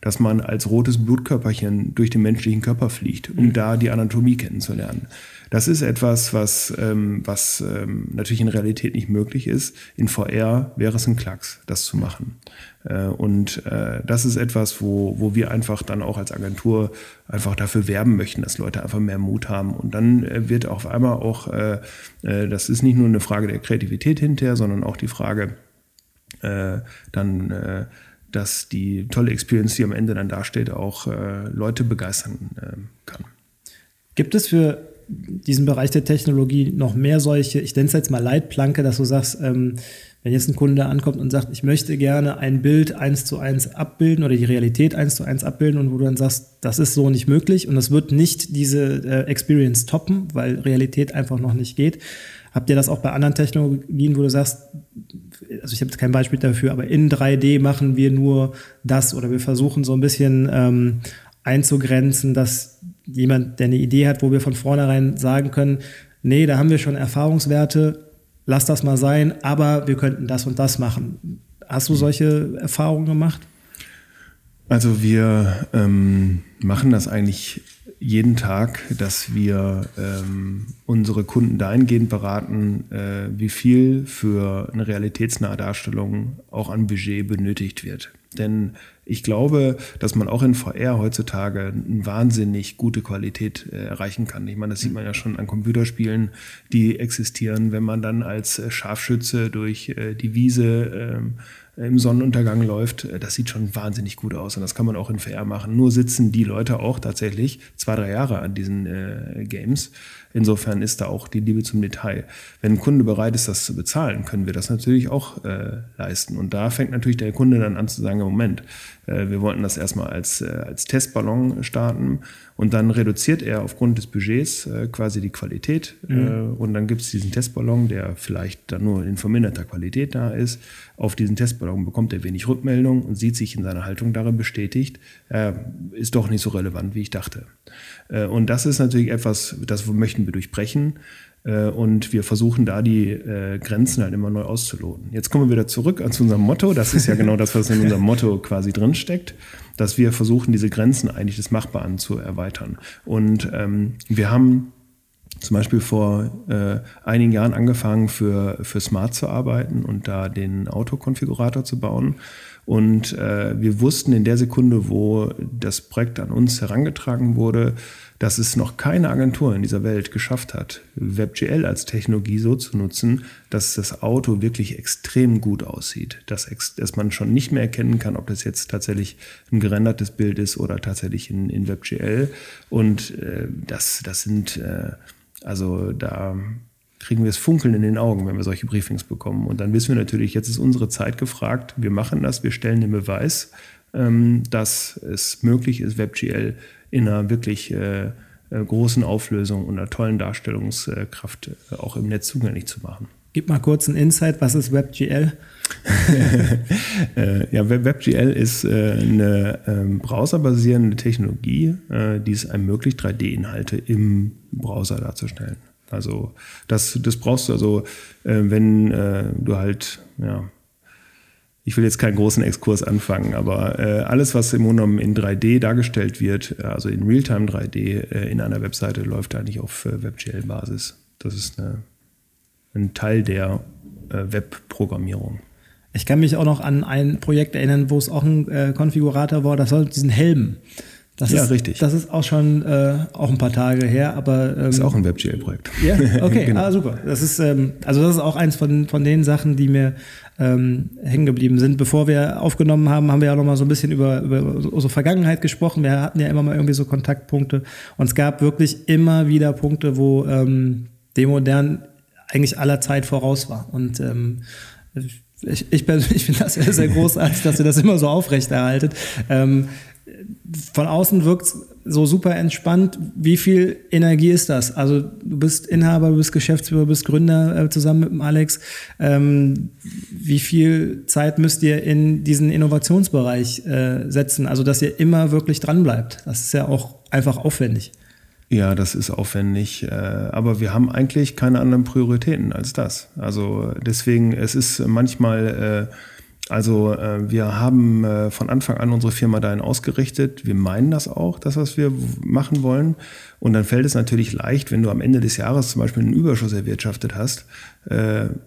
dass man als rotes Blutkörperchen durch den menschlichen Körper fliegt, um mhm. da die Anatomie kennenzulernen. Das ist etwas, was, ähm, was ähm, natürlich in Realität nicht möglich ist. In VR wäre es ein Klacks, das zu machen. Äh, und äh, das ist etwas, wo, wo wir einfach dann auch als Agentur einfach dafür werben möchten, dass Leute einfach mehr Mut haben. Und dann äh, wird auf einmal auch, äh, äh, das ist nicht nur eine Frage der Kreativität hinterher, sondern auch die Frage, äh, dann äh, dass die tolle Experience, die am Ende dann dasteht, auch äh, Leute begeistern äh, kann. Gibt es für diesen Bereich der Technologie noch mehr solche, ich nenne es jetzt mal Leitplanke, dass du sagst, ähm, wenn jetzt ein Kunde ankommt und sagt, ich möchte gerne ein Bild eins zu eins abbilden oder die Realität eins zu eins abbilden und wo du dann sagst, das ist so nicht möglich und es wird nicht diese äh, Experience toppen, weil Realität einfach noch nicht geht. Habt ihr das auch bei anderen Technologien, wo du sagst, also ich habe jetzt kein Beispiel dafür, aber in 3D machen wir nur das oder wir versuchen so ein bisschen ähm, einzugrenzen, dass jemand, der eine Idee hat, wo wir von vornherein sagen können, nee, da haben wir schon Erfahrungswerte, lass das mal sein, aber wir könnten das und das machen. Hast du solche Erfahrungen gemacht? Also wir ähm, machen das eigentlich jeden Tag, dass wir ähm, unsere Kunden dahingehend beraten, äh, wie viel für eine realitätsnahe Darstellung auch an Budget benötigt wird. Denn ich glaube, dass man auch in VR heutzutage eine wahnsinnig gute Qualität äh, erreichen kann. Ich meine, das sieht man ja schon an Computerspielen, die existieren, wenn man dann als äh, Scharfschütze durch äh, die Wiese ähm, im Sonnenuntergang läuft, äh, das sieht schon wahnsinnig gut aus und das kann man auch in VR machen. Nur sitzen die Leute auch tatsächlich zwei, drei Jahre an diesen äh, Games. Insofern ist da auch die Liebe zum Detail. Wenn ein Kunde bereit ist, das zu bezahlen, können wir das natürlich auch äh, leisten. Und da fängt natürlich der Kunde dann an zu sagen, Moment, äh, wir wollten das erstmal als, äh, als Testballon starten und dann reduziert er aufgrund des Budgets äh, quasi die Qualität mhm. und dann gibt es diesen Testballon, der vielleicht dann nur in verminderter Qualität da ist. Auf diesen Testballon bekommt er wenig Rückmeldung und sieht sich in seiner Haltung darin bestätigt, er ist doch nicht so relevant, wie ich dachte. Und das ist natürlich etwas, das möchten wir durchbrechen. Äh, und wir versuchen da die äh, Grenzen halt immer neu auszuloten. Jetzt kommen wir wieder zurück zu unserem Motto. Das ist ja genau das, was in unserem Motto quasi drinsteckt, dass wir versuchen, diese Grenzen eigentlich des Machbaren zu erweitern. Und ähm, wir haben zum Beispiel vor äh, einigen Jahren angefangen, für, für Smart zu arbeiten und da den Autokonfigurator zu bauen. Und äh, wir wussten in der Sekunde, wo das Projekt an uns herangetragen wurde, dass es noch keine Agentur in dieser Welt geschafft hat, WebGL als Technologie so zu nutzen, dass das Auto wirklich extrem gut aussieht. Dass, dass man schon nicht mehr erkennen kann, ob das jetzt tatsächlich ein gerendertes Bild ist oder tatsächlich in, in WebGL. Und äh, das, das sind, äh, also da kriegen wir es funkeln in den Augen, wenn wir solche Briefings bekommen. Und dann wissen wir natürlich, jetzt ist unsere Zeit gefragt, wir machen das, wir stellen den Beweis, ähm, dass es möglich ist, WebGL in einer wirklich äh, äh, großen Auflösung und einer tollen Darstellungskraft äh, auch im Netz zugänglich zu machen. Gib mal kurz einen Insight, was ist WebGL? Äh, ja, WebGL ist äh, eine ähm, browserbasierende Technologie, äh, die es ermöglicht, 3D-Inhalte im Browser darzustellen. Also das, das brauchst du also, wenn du halt, ja, ich will jetzt keinen großen Exkurs anfangen, aber alles, was im Grunde genommen in 3D dargestellt wird, also in Realtime 3D in einer Webseite, läuft eigentlich auf WebGL-Basis. Das ist eine, ein Teil der Webprogrammierung. Ich kann mich auch noch an ein Projekt erinnern, wo es auch ein äh, Konfigurator war, das war diesen Helm. Das ja, ist, richtig. Das ist auch schon äh, auch ein paar Tage her, aber ähm, ist auch ein WebGL-Projekt. Ja, okay, genau. ah, super. Das ist ähm, also das ist auch eins von von den Sachen, die mir ähm, hängen geblieben sind. Bevor wir aufgenommen haben, haben wir ja noch mal so ein bisschen über über unsere Vergangenheit gesprochen. Wir hatten ja immer mal irgendwie so Kontaktpunkte und es gab wirklich immer wieder Punkte, wo ähm, Demodern eigentlich aller Zeit voraus war und ähm, ich, ich persönlich finde das sehr, sehr großartig, dass ihr das immer so aufrechterhaltet. Ähm, von außen wirkt es so super entspannt. Wie viel Energie ist das? Also du bist Inhaber, du bist Geschäftsführer, du bist Gründer äh, zusammen mit dem Alex. Ähm, wie viel Zeit müsst ihr in diesen Innovationsbereich äh, setzen? Also dass ihr immer wirklich dran bleibt. Das ist ja auch einfach aufwendig. Ja, das ist aufwendig, äh, aber wir haben eigentlich keine anderen Prioritäten als das. Also deswegen, es ist manchmal äh, also äh, wir haben von Anfang an unsere Firma dahin ausgerichtet. Wir meinen das auch, das, was wir machen wollen. Und dann fällt es natürlich leicht, wenn du am Ende des Jahres zum Beispiel einen Überschuss erwirtschaftet hast,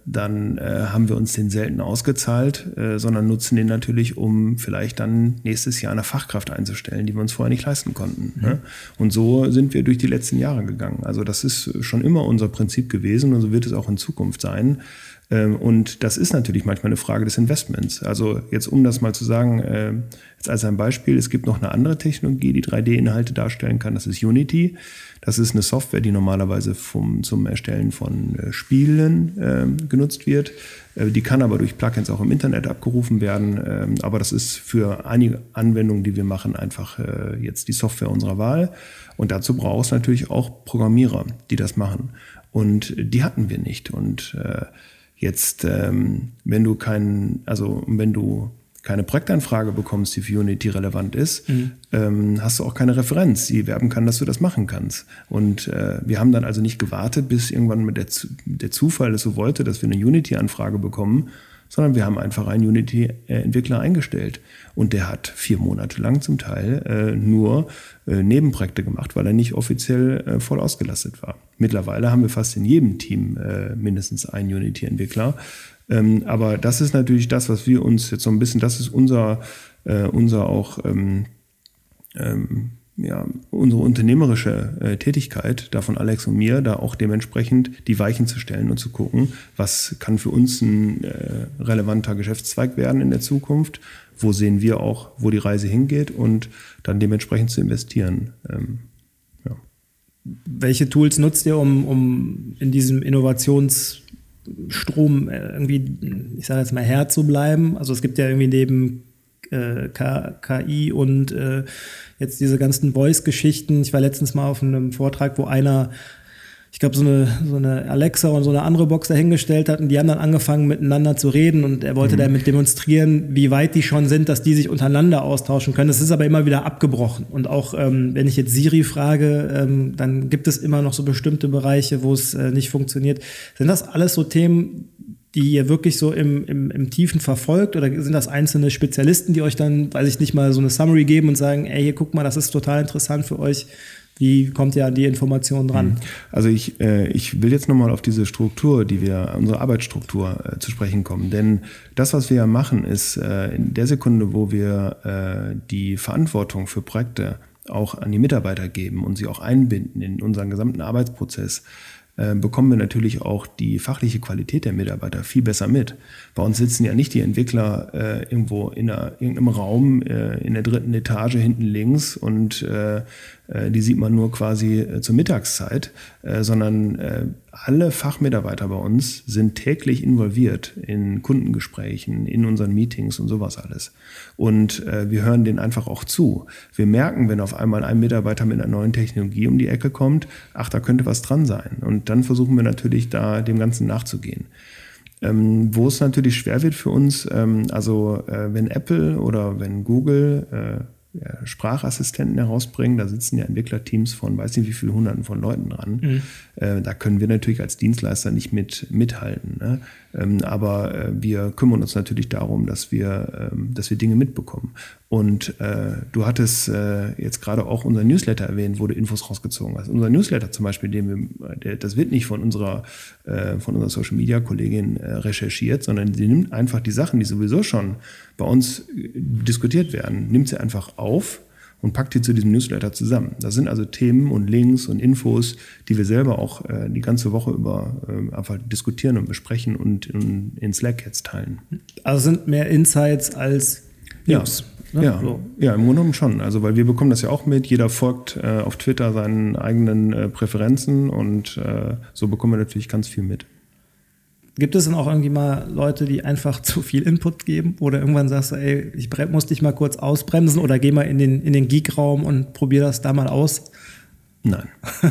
dann äh, haben wir uns den selten ausgezahlt, äh, sondern nutzen den natürlich, um vielleicht dann nächstes Jahr eine Fachkraft einzustellen, die wir uns vorher nicht leisten konnten. Mhm. Ne? Und so sind wir durch die letzten Jahre gegangen. Also das ist schon immer unser Prinzip gewesen und so wird es auch in Zukunft sein. Ähm, und das ist natürlich manchmal eine Frage des Investments. Also jetzt, um das mal zu sagen, äh, jetzt als ein Beispiel, es gibt noch eine andere Technologie, die 3D-Inhalte darstellen kann, das ist Unity. Das ist eine Software, die normalerweise vom, zum Erstellen von äh, Spielen äh, genutzt wird. Äh, die kann aber durch Plugins auch im Internet abgerufen werden. Ähm, aber das ist für einige Anwendungen, die wir machen, einfach äh, jetzt die Software unserer Wahl. Und dazu brauchst du natürlich auch Programmierer, die das machen. Und die hatten wir nicht. Und äh, Jetzt, ähm, wenn du keinen, also wenn du keine Projektanfrage bekommst, die für Unity relevant ist, mhm. ähm, hast du auch keine Referenz, die werben kann, dass du das machen kannst. Und äh, wir haben dann also nicht gewartet, bis irgendwann mit der, der Zufall es so wollte, dass wir eine Unity-Anfrage bekommen, sondern wir haben einfach einen Unity-Entwickler eingestellt. Und der hat vier Monate lang zum Teil äh, nur äh, Nebenprojekte gemacht, weil er nicht offiziell äh, voll ausgelastet war. Mittlerweile haben wir fast in jedem Team äh, mindestens einen Unity-Entwickler. Ähm, aber das ist natürlich das, was wir uns jetzt so ein bisschen, das ist unser, äh, unser auch ähm, ähm, ja, unsere unternehmerische äh, Tätigkeit, da von Alex und mir, da auch dementsprechend die Weichen zu stellen und zu gucken, was kann für uns ein äh, relevanter Geschäftszweig werden in der Zukunft, wo sehen wir auch, wo die Reise hingeht und dann dementsprechend zu investieren. Ähm, ja. Welche Tools nutzt ihr, um, um in diesem Innovationsstrom irgendwie, ich sage jetzt mal, Herr zu bleiben? Also es gibt ja irgendwie neben äh, KI und äh, jetzt diese ganzen Voice-Geschichten. Ich war letztens mal auf einem Vortrag, wo einer ich glaube, so eine, so eine Alexa und so eine andere Box dahingestellt hat und die haben dann angefangen miteinander zu reden und er wollte mhm. damit demonstrieren, wie weit die schon sind, dass die sich untereinander austauschen können. Das ist aber immer wieder abgebrochen. Und auch ähm, wenn ich jetzt Siri frage, ähm, dann gibt es immer noch so bestimmte Bereiche, wo es äh, nicht funktioniert. Sind das alles so Themen, die ihr wirklich so im, im, im Tiefen verfolgt? Oder sind das einzelne Spezialisten, die euch dann, weiß ich nicht, mal so eine Summary geben und sagen, ey, hier guck mal, das ist total interessant für euch. Wie kommt ihr an die Informationen dran? Hm. Also ich, äh, ich will jetzt nochmal auf diese Struktur, die wir, unsere Arbeitsstruktur äh, zu sprechen kommen. Denn das, was wir ja machen, ist äh, in der Sekunde, wo wir äh, die Verantwortung für Projekte auch an die Mitarbeiter geben und sie auch einbinden in unseren gesamten Arbeitsprozess, bekommen wir natürlich auch die fachliche Qualität der Mitarbeiter viel besser mit. Bei uns sitzen ja nicht die Entwickler äh, irgendwo in einer, irgendeinem Raum äh, in der dritten Etage hinten links und äh, äh, die sieht man nur quasi äh, zur Mittagszeit, äh, sondern äh, alle Fachmitarbeiter bei uns sind täglich involviert in Kundengesprächen, in unseren Meetings und sowas alles. Und äh, wir hören denen einfach auch zu. Wir merken, wenn auf einmal ein Mitarbeiter mit einer neuen Technologie um die Ecke kommt, ach, da könnte was dran sein. Und dann versuchen wir natürlich da dem Ganzen nachzugehen. Ähm, wo es natürlich schwer wird für uns, ähm, also äh, wenn Apple oder wenn Google äh, Sprachassistenten herausbringen, da sitzen ja Entwicklerteams von weiß nicht wie vielen Hunderten von Leuten dran. Mhm. Äh, da können wir natürlich als Dienstleister nicht mit mithalten. Ne? Ähm, aber äh, wir kümmern uns natürlich darum, dass wir, ähm, dass wir Dinge mitbekommen. Und äh, du hattest jetzt gerade auch unser Newsletter erwähnt, wo du Infos rausgezogen hast. Unser Newsletter zum Beispiel, den wir, der, das wird nicht von unserer, von unserer Social Media Kollegin recherchiert, sondern sie nimmt einfach die Sachen, die sowieso schon bei uns diskutiert werden, nimmt sie einfach auf und packt die zu diesem Newsletter zusammen. Das sind also Themen und Links und Infos, die wir selber auch äh, die ganze Woche über äh, einfach diskutieren und besprechen und in, in, Slack jetzt teilen. Also sind mehr Insights als News. Ja. Ne? Ja, so. ja, im Grunde genommen schon. Also, weil wir bekommen das ja auch mit. Jeder folgt äh, auf Twitter seinen eigenen äh, Präferenzen und äh, so bekommen wir natürlich ganz viel mit. Gibt es denn auch irgendwie mal Leute, die einfach zu viel Input geben? Oder irgendwann sagst du, ey, ich muss dich mal kurz ausbremsen oder geh mal in den, in den Geek-Raum und probier das da mal aus? Nein,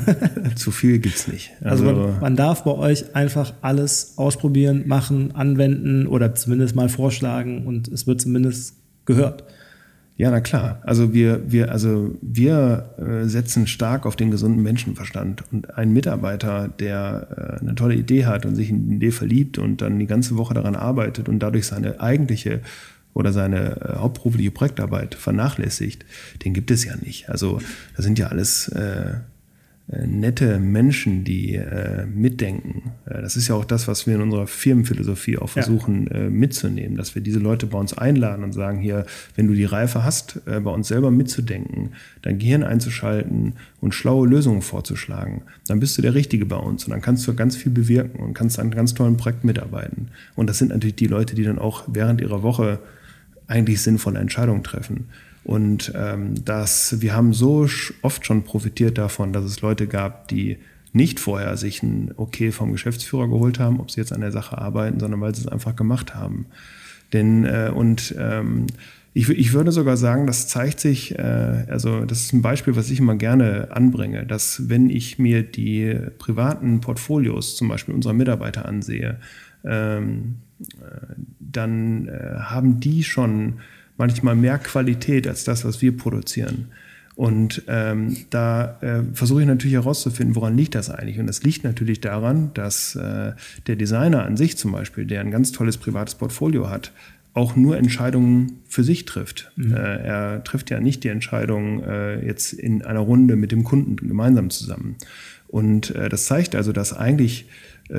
zu viel gibt's nicht. Also, also man, man, darf bei euch einfach alles ausprobieren, machen, anwenden oder zumindest mal vorschlagen und es wird zumindest gehört. Ja, na klar. Also wir, wir, also wir äh, setzen stark auf den gesunden Menschenverstand. Und ein Mitarbeiter, der äh, eine tolle Idee hat und sich in die Idee verliebt und dann die ganze Woche daran arbeitet und dadurch seine eigentliche oder seine äh, hauptberufliche Projektarbeit vernachlässigt, den gibt es ja nicht. Also das sind ja alles äh, nette Menschen, die äh, mitdenken. Äh, das ist ja auch das, was wir in unserer Firmenphilosophie auch versuchen ja. äh, mitzunehmen, dass wir diese Leute bei uns einladen und sagen, hier, wenn du die Reife hast, äh, bei uns selber mitzudenken, dein Gehirn einzuschalten und schlaue Lösungen vorzuschlagen, dann bist du der Richtige bei uns und dann kannst du ganz viel bewirken und kannst an ganz tollen Projekt mitarbeiten. Und das sind natürlich die Leute, die dann auch während ihrer Woche eigentlich sinnvolle Entscheidungen treffen. Und ähm, das, wir haben so oft schon profitiert davon, dass es Leute gab, die nicht vorher sich ein Okay vom Geschäftsführer geholt haben, ob sie jetzt an der Sache arbeiten, sondern weil sie es einfach gemacht haben. Denn äh, und ähm, ich, ich würde sogar sagen, das zeigt sich, äh, also das ist ein Beispiel, was ich immer gerne anbringe, dass wenn ich mir die privaten Portfolios zum Beispiel unserer Mitarbeiter ansehe, ähm, äh, dann äh, haben die schon manchmal mehr Qualität als das, was wir produzieren. Und ähm, da äh, versuche ich natürlich herauszufinden, woran liegt das eigentlich. Und das liegt natürlich daran, dass äh, der Designer an sich zum Beispiel, der ein ganz tolles privates Portfolio hat, auch nur Entscheidungen für sich trifft. Mhm. Äh, er trifft ja nicht die Entscheidung äh, jetzt in einer Runde mit dem Kunden gemeinsam zusammen. Und äh, das zeigt also, dass eigentlich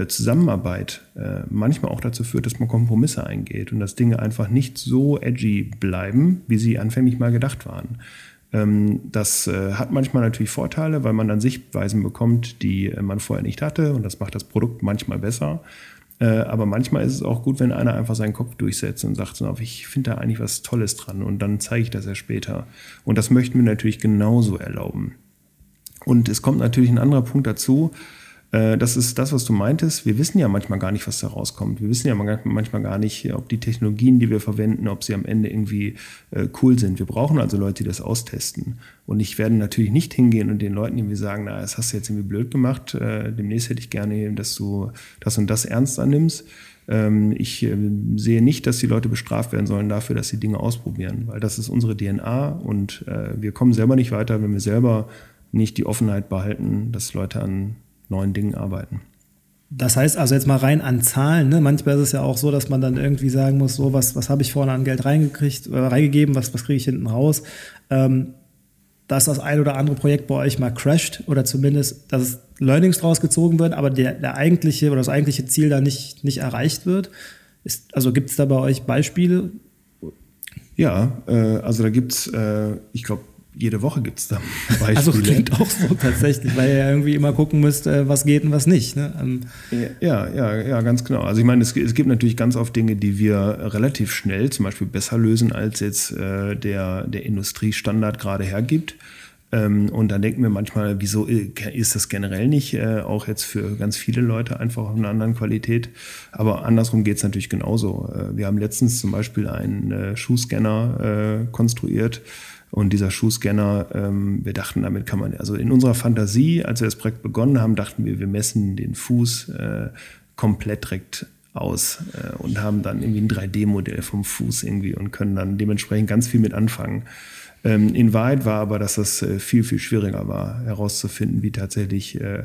Zusammenarbeit äh, manchmal auch dazu führt, dass man Kompromisse eingeht und dass Dinge einfach nicht so edgy bleiben, wie sie anfänglich mal gedacht waren. Ähm, das äh, hat manchmal natürlich Vorteile, weil man dann Sichtweisen bekommt, die man vorher nicht hatte und das macht das Produkt manchmal besser. Aber manchmal ist es auch gut, wenn einer einfach seinen Kopf durchsetzt und sagt, ich finde da eigentlich was Tolles dran und dann zeige ich das ja später. Und das möchten wir natürlich genauso erlauben. Und es kommt natürlich ein anderer Punkt dazu, äh, das ist das, was du meintest. Wir wissen ja manchmal gar nicht, was da rauskommt. Wir wissen ja manchmal gar nicht, ob die Technologien, die wir verwenden, ob sie am Ende irgendwie äh, cool sind. Wir brauchen also Leute, die das austesten. Und ich werde natürlich nicht hingehen und den Leuten irgendwie sagen, na, das hast du jetzt irgendwie blöd gemacht. Äh, demnächst hätte ich gerne, dass du das und das ernst annimmst. Ähm, ich sehe nicht, dass die Leute bestraft werden sollen dafür, dass sie Dinge ausprobieren, weil das ist unsere DNA und wir kommen selber nicht weiter, wenn wir selber nicht die Offenheit behalten, dass Leute an neuen Dingen arbeiten. Das heißt also jetzt mal rein an Zahlen. Ne? Manchmal ist es ja auch so, dass man dann irgendwie sagen muss, so was, was habe ich vorne an Geld reingekriegt, äh, reingegeben, was, was kriege ich hinten raus. Ähm, dass das ein oder andere Projekt bei euch mal crasht oder zumindest, dass Learnings draus gezogen wird, aber der, der eigentliche oder das eigentliche Ziel da nicht, nicht erreicht wird. Ist, also gibt es da bei euch Beispiele? Ja, äh, also da gibt es, äh, ich glaube, jede Woche gibt es da Beispiele. Also klingt auch so tatsächlich, weil ihr ja irgendwie immer gucken müsst, äh, was geht und was nicht. Ne? Ähm, ja, ja, ja, ganz genau. Also ich meine, es, es, gibt natürlich ganz oft Dinge, die wir relativ schnell zum Beispiel besser lösen, als jetzt äh, der, der Industriestandard gerade hergibt. Ähm, und dann denken wir manchmal, wieso ist das generell nicht äh, auch jetzt für ganz viele Leute einfach auf einer anderen Qualität? Aber andersrum geht es natürlich genauso. Äh, wir haben letztens zum Beispiel einen äh, Schuhscanner konstruiert. Und dieser Schuhscanner, ähm, wir dachten, damit kann man, also in unserer Fantasie, als wir das Projekt begonnen haben, dachten wir, wir messen den Fuß komplett direkt aus und haben dann irgendwie ein 3D-Modell vom Fuß irgendwie und können dann dementsprechend ganz viel mit anfangen. Ähm, in Wahrheit war aber, dass das äh, viel, viel schwieriger war, herauszufinden, wie tatsächlich äh,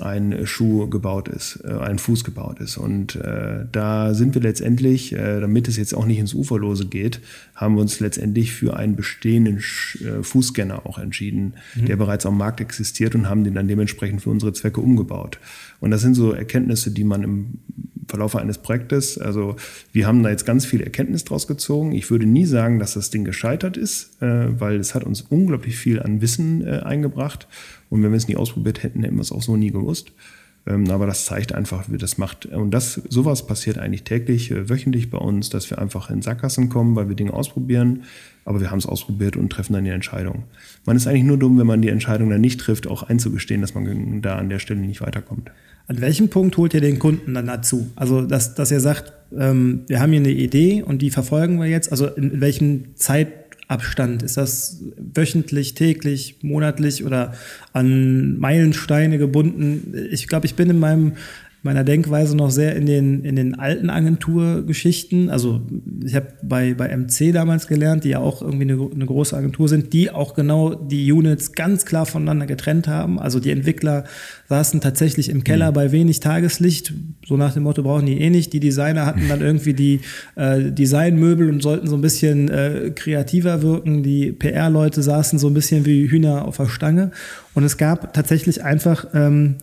ein Schuh gebaut ist, äh, ein Fuß gebaut ist. Und äh, da sind wir letztendlich, äh, damit es jetzt auch nicht ins Uferlose geht, haben wir uns letztendlich für einen bestehenden Sch äh, Fußscanner auch entschieden, mhm. der bereits am Markt existiert und haben den dann dementsprechend für unsere Zwecke umgebaut. Und das sind so Erkenntnisse, die man im Verlauf eines Projektes, also wir haben da jetzt ganz viel Erkenntnis draus gezogen. Ich würde nie sagen, dass das Ding gescheitert ist, äh, weil es hat uns unglaublich viel an Wissen äh, eingebracht. Und wenn wir es nie ausprobiert hätten, hätten wir es auch so nie gewusst. Ähm, aber das zeigt einfach, wie das macht. Und das, sowas passiert eigentlich täglich, äh, wöchentlich bei uns, dass wir einfach in Sackgassen kommen, weil wir Dinge ausprobieren. Aber wir haben es ausprobiert und treffen dann die Entscheidung. Man ist eigentlich nur dumm, wenn man die Entscheidung dann nicht trifft, auch einzugestehen, dass man da an der Stelle nicht weiterkommt. An welchem Punkt holt ihr den Kunden dann dazu? Also, dass, dass ihr sagt, ähm, wir haben hier eine Idee und die verfolgen wir jetzt. Also, in welchem Zeit Abstand? Ist das wöchentlich, täglich, monatlich oder an Meilensteine gebunden? Ich glaube, ich bin in meinem meiner Denkweise noch sehr in den, in den alten Agenturgeschichten. Also ich habe bei, bei MC damals gelernt, die ja auch irgendwie eine, eine, große Agentur sind, die auch genau die Units ganz klar voneinander getrennt haben. Also die Entwickler saßen tatsächlich im Keller mhm. bei wenig Tageslicht, so nach dem Motto brauchen die eh nicht. Die Designer hatten dann irgendwie die äh, Designmöbel und sollten so ein bisschen äh, kreativer wirken. Die PR-Leute saßen so ein bisschen wie Hühner auf der Stange. Und es gab tatsächlich einfach... Ähm,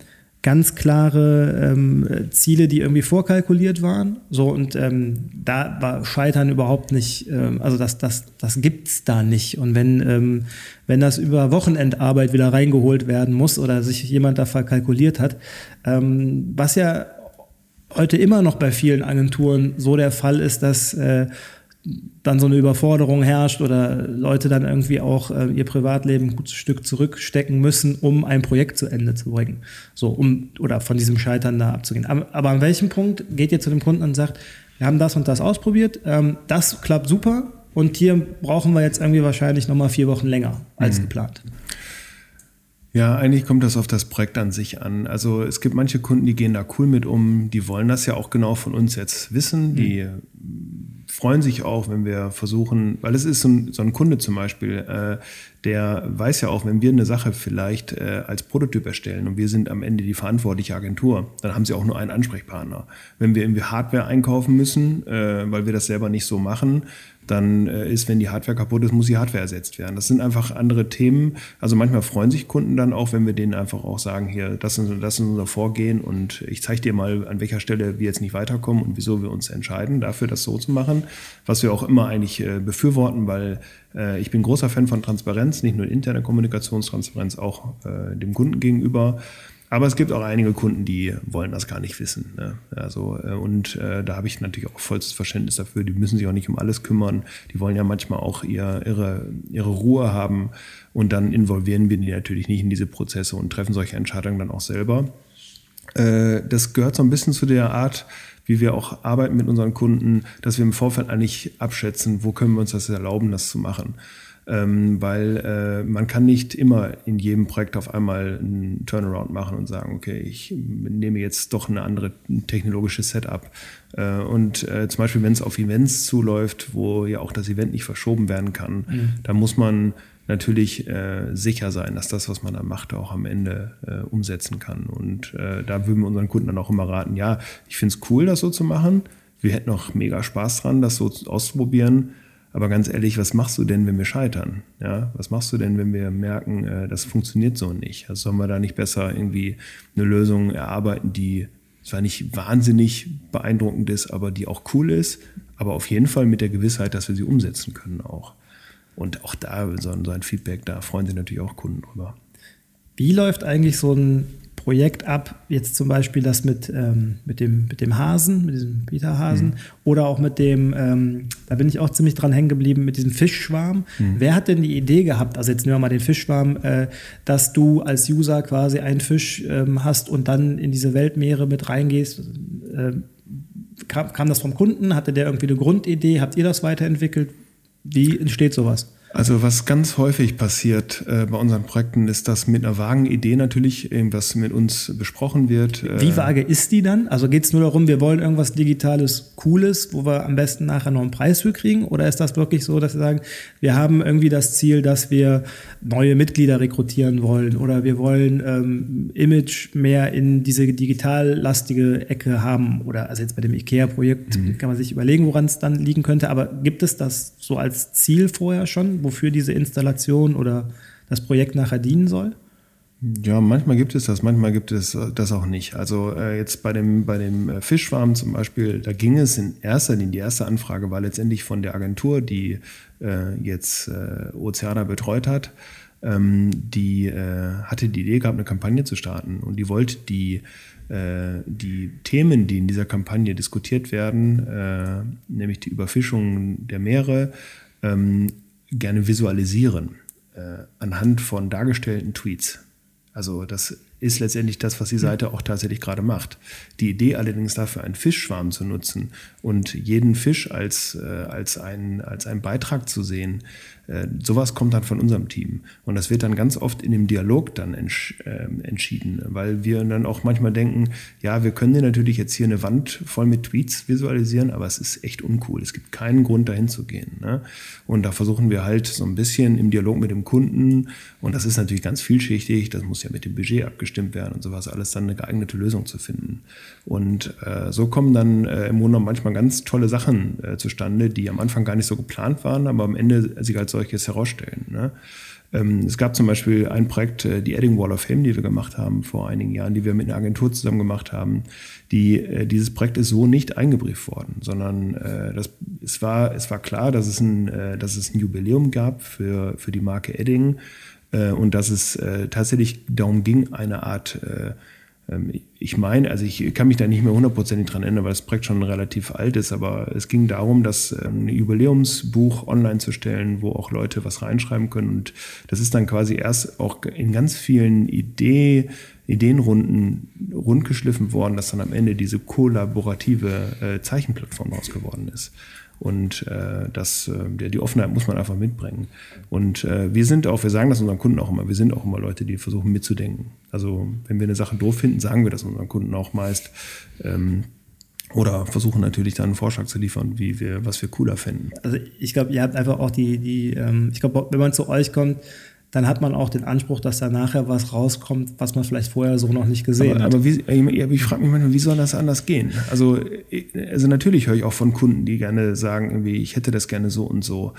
ganz klare ähm, Ziele, die irgendwie vorkalkuliert waren. So und ähm, da war Scheitern überhaupt nicht, ähm, also das, das, das gibt's da nicht. Und wenn, ähm, wenn das über Wochenendarbeit wieder reingeholt werden muss oder sich jemand da verkalkuliert hat, ähm, was ja heute immer noch bei vielen Agenturen so der Fall ist, dass äh, dann so eine Überforderung herrscht oder Leute dann irgendwie auch äh, ihr Privatleben ein gutes Stück zurückstecken müssen, um ein Projekt zu Ende zu bringen. So, um oder von diesem Scheitern da abzugehen. Aber, aber an welchem Punkt geht ihr zu dem Kunden und sagt, wir haben das und das ausprobiert, ähm, das klappt super und hier brauchen wir jetzt irgendwie wahrscheinlich nochmal vier Wochen länger als mhm. geplant. Ja, eigentlich kommt das auf das Projekt an sich an. Also es gibt manche Kunden, die gehen da cool mit um, die wollen das ja auch genau von uns jetzt wissen, die mhm freuen sich auch, wenn wir versuchen, weil es ist so ein, so ein Kunde zum Beispiel, äh, der weiß ja auch, wenn wir eine Sache vielleicht äh, als Prototyp erstellen und wir sind am Ende die verantwortliche Agentur, dann haben sie auch nur einen Ansprechpartner. Wenn wir irgendwie Hardware einkaufen müssen, äh, weil wir das selber nicht so machen, dann äh, ist, wenn die Hardware kaputt ist, muss die Hardware ersetzt werden. Das sind einfach andere Themen. Also manchmal freuen sich Kunden dann auch, wenn wir denen einfach auch sagen, hier, das ist, das ist unser Vorgehen und ich zeige dir mal, an welcher Stelle wir jetzt nicht weiterkommen und wieso wir uns entscheiden, dafür das so zu machen, was wir auch immer eigentlich äh, befürworten, weil äh, ich bin großer Fan von Transparenz, nicht nur interne Kommunikationstransparenz, auch dem Kunden gegenüber. Aber es gibt auch einige Kunden, die wollen das gar nicht wissen. Ne? Also, äh, und äh, da habe ich natürlich auch vollstes Verständnis dafür. Die müssen sich auch nicht um alles kümmern. Die wollen ja manchmal auch ihr, ihre, ihre Ruhe haben. Und dann involvieren wir die natürlich nicht in diese Prozesse und treffen solche Entscheidungen dann auch selber. Äh, das gehört so ein bisschen zu der Art, wie wir auch arbeiten mit unseren Kunden, dass wir im Vorfeld eigentlich abschätzen, wo können wir uns das erlauben, das zu machen ähm, weil äh, man kann nicht immer in jedem Projekt auf einmal einen Turnaround machen und sagen, okay, ich nehme jetzt doch eine andere technologische Setup. Äh, und äh, zum Beispiel, wenn es auf Events zuläuft, wo ja auch das Event nicht verschoben werden kann, mhm. da muss man natürlich äh, sicher sein, dass das, was man da macht, auch am Ende äh, umsetzen kann. Und äh, da würden wir unseren Kunden dann auch immer raten, ja, ich finde es cool, das so zu machen. Wir hätten auch mega Spaß dran, das so auszuprobieren. Aber ganz ehrlich, was machst du denn, wenn wir scheitern? Ja, was machst du denn, wenn wir merken, äh, das funktioniert so nicht? Also sollen wir da nicht besser irgendwie eine Lösung erarbeiten, die zwar nicht wahnsinnig beeindruckend ist, aber die auch cool ist, aber auf jeden Fall mit der Gewissheit, dass wir sie umsetzen können auch. Und auch da, so ein, Feedback, da freuen sich natürlich auch Kunden drüber. Wie läuft eigentlich so ein Projekt ab, jetzt zum Beispiel das mit, ähm, mit, dem, mit dem Hasen, mit diesem Peter Hasen, mhm. oder auch mit dem, ähm, da bin ich auch ziemlich dran hängen geblieben, mit diesem Fischschwarm. Mhm. Wer hat denn die Idee gehabt, also jetzt nehmen wir mal den Fischschwarm, äh, dass du als User quasi einen Fisch ähm, hast und dann in diese Weltmeere mit reingehst? Äh, kam, kam das vom Kunden? Hatte der irgendwie eine Grundidee? Habt ihr das weiterentwickelt? Wie entsteht sowas? Also was ganz häufig passiert äh, bei unseren Projekten ist, dass mit einer vagen Idee natürlich irgendwas mit uns besprochen wird. Äh Wie vage ist die dann? Also geht es nur darum, wir wollen irgendwas Digitales, Cooles, wo wir am besten nachher noch einen Preis für kriegen? Oder ist das wirklich so, dass wir sagen, wir haben irgendwie das Ziel, dass wir neue Mitglieder rekrutieren wollen oder wir wollen ähm, Image mehr in diese digitallastige Ecke haben? Oder also jetzt bei dem IKEA-Projekt mhm. kann man sich überlegen, woran es dann liegen könnte. Aber gibt es das so als Ziel vorher schon? wofür diese Installation oder das Projekt nachher dienen soll? Ja, manchmal gibt es das, manchmal gibt es das auch nicht. Also äh, jetzt bei dem, bei dem äh, Fischschwarm zum Beispiel, da ging es in erster Linie, die erste Anfrage war letztendlich von der Agentur, die äh, jetzt äh, Oceana betreut hat. Ähm, die äh, hatte die Idee gehabt, eine Kampagne zu starten und die wollte die, äh, die Themen, die in dieser Kampagne diskutiert werden, nämlich die Überfischung der Meere, ähm, gerne visualisieren äh, anhand von dargestellten Tweets. Also das ist letztendlich das, was die Seite auch tatsächlich gerade macht. Die Idee allerdings dafür, einen Fischschwarm zu nutzen und jeden Fisch als, äh, als, ein, als einen Beitrag zu sehen, äh, sowas kommt dann von unserem Team. Und das wird dann ganz oft in dem Dialog dann entsch äh, entschieden, weil wir dann auch manchmal denken, ja, wir können dir natürlich jetzt hier eine Wand voll mit Tweets visualisieren, aber es ist echt uncool. Es gibt keinen Grund, dahin zu gehen. Ne? Und da versuchen wir halt so ein bisschen im Dialog mit dem Kunden, und das ist natürlich ganz vielschichtig, das muss ja mit dem Budget abgestimmt werden und sowas, alles dann eine geeignete Lösung zu finden. Und äh, so kommen dann äh, im Grunde manchmal ganz tolle Sachen äh, zustande, die am Anfang gar nicht so geplant waren, aber am Ende sich als solches herausstellen. Ne? Ähm, es gab zum Beispiel ein Projekt, äh, die Adding Wall of Fame, die wir gemacht haben vor einigen Jahren, die wir mit einer Agentur zusammen gemacht haben. Die, äh, dieses Projekt ist so nicht eingebrieft worden, sondern äh, das, es, war, es war klar, dass es ein, dass es ein Jubiläum gab für, für die Marke Edding und dass es tatsächlich darum ging, eine Art ich meine, also ich kann mich da nicht mehr hundertprozentig dran erinnern, weil das Projekt schon relativ alt ist, aber es ging darum, das ähm, Jubiläumsbuch online zu stellen, wo auch Leute was reinschreiben können. Und das ist dann quasi erst auch in ganz vielen Idee, Ideenrunden rundgeschliffen worden, dass dann am Ende diese kollaborative äh, Zeichenplattform raus geworden ist. Und äh, das, äh, die Offenheit muss man einfach mitbringen. Und äh, wir sind auch, wir sagen das unseren Kunden auch immer, wir sind auch immer Leute, die versuchen mitzudenken. Also wenn wir eine Sache doof finden, sagen wir das unseren Kunden auch meist. Ähm, oder versuchen natürlich dann einen Vorschlag zu liefern, wie wir, was wir cooler finden. Also ich glaube, ihr habt einfach auch die, die ähm, ich glaube, wenn man zu euch kommt, dann hat man auch den Anspruch, dass da nachher was rauskommt, was man vielleicht vorher so noch nicht gesehen aber, hat. Aber wie, ich frage mich manchmal, wie soll das anders gehen? Also, also natürlich höre ich auch von Kunden, die gerne sagen, irgendwie, ich hätte das gerne so und so.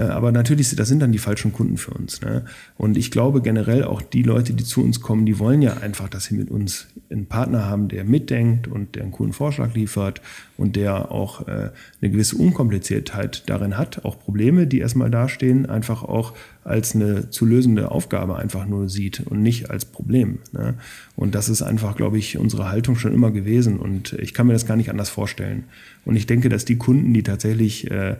Äh, aber natürlich, das sind dann die falschen Kunden für uns. Ne? Und ich glaube generell auch die Leute, die zu uns kommen, die wollen ja einfach, dass sie mit uns einen Partner haben, der mitdenkt und der einen coolen Vorschlag liefert und der auch äh, eine gewisse Unkompliziertheit darin hat, auch Probleme, die erstmal dastehen, einfach auch als eine zu lösende Aufgabe einfach nur sieht und nicht als Problem. Ne? Und das ist einfach, glaube ich, unsere Haltung schon immer gewesen und ich kann mir das gar nicht anders vorstellen. Und ich denke, dass die Kunden, die tatsächlich äh,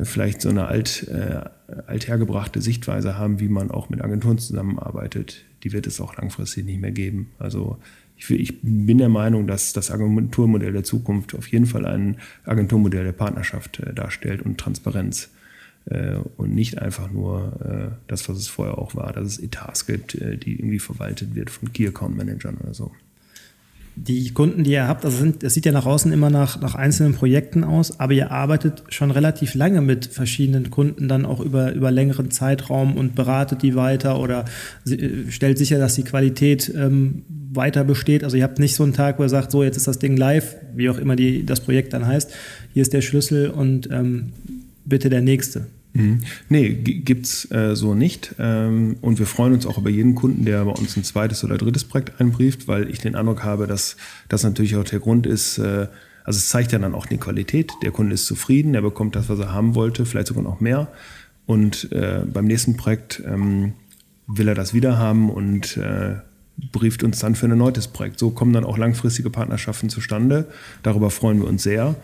vielleicht so eine alt, äh, althergebrachte Sichtweise haben, wie man auch mit Agenturen zusammenarbeitet, die wird es auch langfristig nicht mehr geben. Also ich, ich bin der Meinung, dass das Agenturmodell der Zukunft auf jeden Fall ein Agenturmodell der Partnerschaft äh, darstellt und Transparenz äh, und nicht einfach nur äh, das, was es vorher auch war, dass es Etats gibt, äh, die irgendwie verwaltet wird von Key Account Managern oder so die Kunden, die ihr habt, also sind, das sieht ja nach außen immer nach, nach einzelnen Projekten aus, aber ihr arbeitet schon relativ lange mit verschiedenen Kunden dann auch über, über längeren Zeitraum und beratet die weiter oder äh, stellt sicher, dass die Qualität ähm, weiter besteht. Also ihr habt nicht so einen Tag, wo ihr sagt, so jetzt ist das Ding live, wie auch immer die, das Projekt dann heißt, hier ist der Schlüssel und ähm, bitte der nächste. Mhm. Nee, gibt's äh, so nicht. Ähm, und wir freuen uns auch über jeden Kunden, der bei uns ein zweites oder drittes Projekt einbrieft, weil ich den Eindruck habe, dass das natürlich auch der Grund ist, äh, also es zeigt ja dann auch die Qualität. Der Kunde ist zufrieden, er bekommt das, was er haben wollte, vielleicht sogar noch mehr. Und äh, beim nächsten Projekt ähm, will er das wieder haben und äh, brieft uns dann für ein erneutes Projekt. So kommen dann auch langfristige Partnerschaften zustande. Darüber freuen wir uns sehr.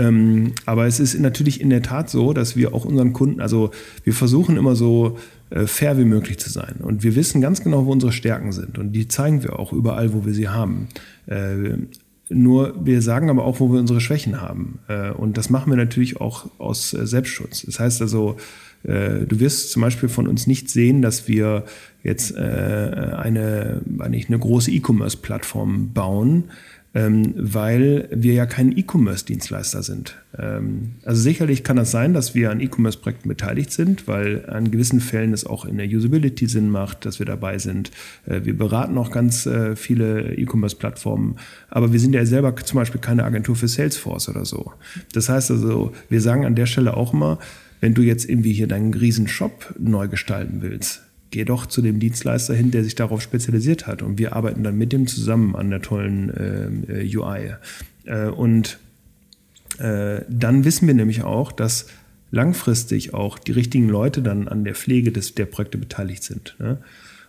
Ähm, aber es ist natürlich in der Tat so, dass wir auch unseren Kunden, also wir versuchen immer so äh, fair wie möglich zu sein. Und wir wissen ganz genau, wo unsere Stärken sind. Und die zeigen wir auch überall, wo wir sie haben. Äh, nur wir sagen aber auch, wo wir unsere Schwächen haben. Äh, und das machen wir natürlich auch aus äh, Selbstschutz. Das heißt also, äh, du wirst zum Beispiel von uns nicht sehen, dass wir jetzt eine, eine große E-Commerce-Plattform bauen, ähm, weil wir ja kein E-Commerce-Dienstleister sind. Ähm, also sicherlich kann das sein, dass wir an E-Commerce-Projekten beteiligt sind, weil an gewissen Fällen es auch in der Usability Sinn macht, dass wir dabei sind. Äh, wir beraten auch ganz äh, viele E-Commerce-Plattformen, aber wir sind ja selber zum Beispiel keine Agentur für Salesforce oder so. Das heißt also, wir sagen an der Stelle auch immer, wenn du jetzt irgendwie hier deinen riesen Shop neu gestalten willst, geh doch zu dem Dienstleister hin, der sich darauf spezialisiert hat. Und wir arbeiten dann mit dem zusammen an der tollen äh, UI. Äh, und äh, dann wissen wir nämlich auch, dass langfristig auch die richtigen Leute dann an der Pflege des, der Projekte beteiligt sind. Ne?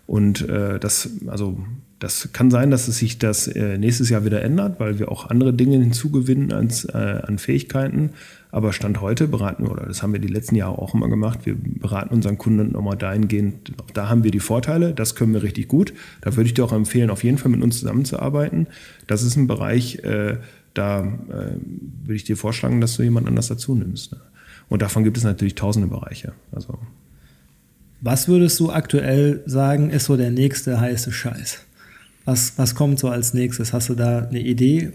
Und äh, das, also das kann sein, dass es sich das äh, nächstes Jahr wieder ändert, weil wir auch andere Dinge hinzugewinnen ans, äh, an Fähigkeiten. Aber Stand heute beraten wir, oder das haben wir die letzten Jahre auch immer gemacht, wir beraten unseren Kunden nochmal dahingehend, da haben wir die Vorteile, das können wir richtig gut. Da würde ich dir auch empfehlen, auf jeden Fall mit uns zusammenzuarbeiten. Das ist ein Bereich, äh, da äh, würde ich dir vorschlagen, dass du jemand anders dazu nimmst. Ne? Und davon gibt es natürlich tausende Bereiche. Also. Was würdest du aktuell sagen, ist so der nächste heiße Scheiß? Was, was kommt so als nächstes? Hast du da eine Idee?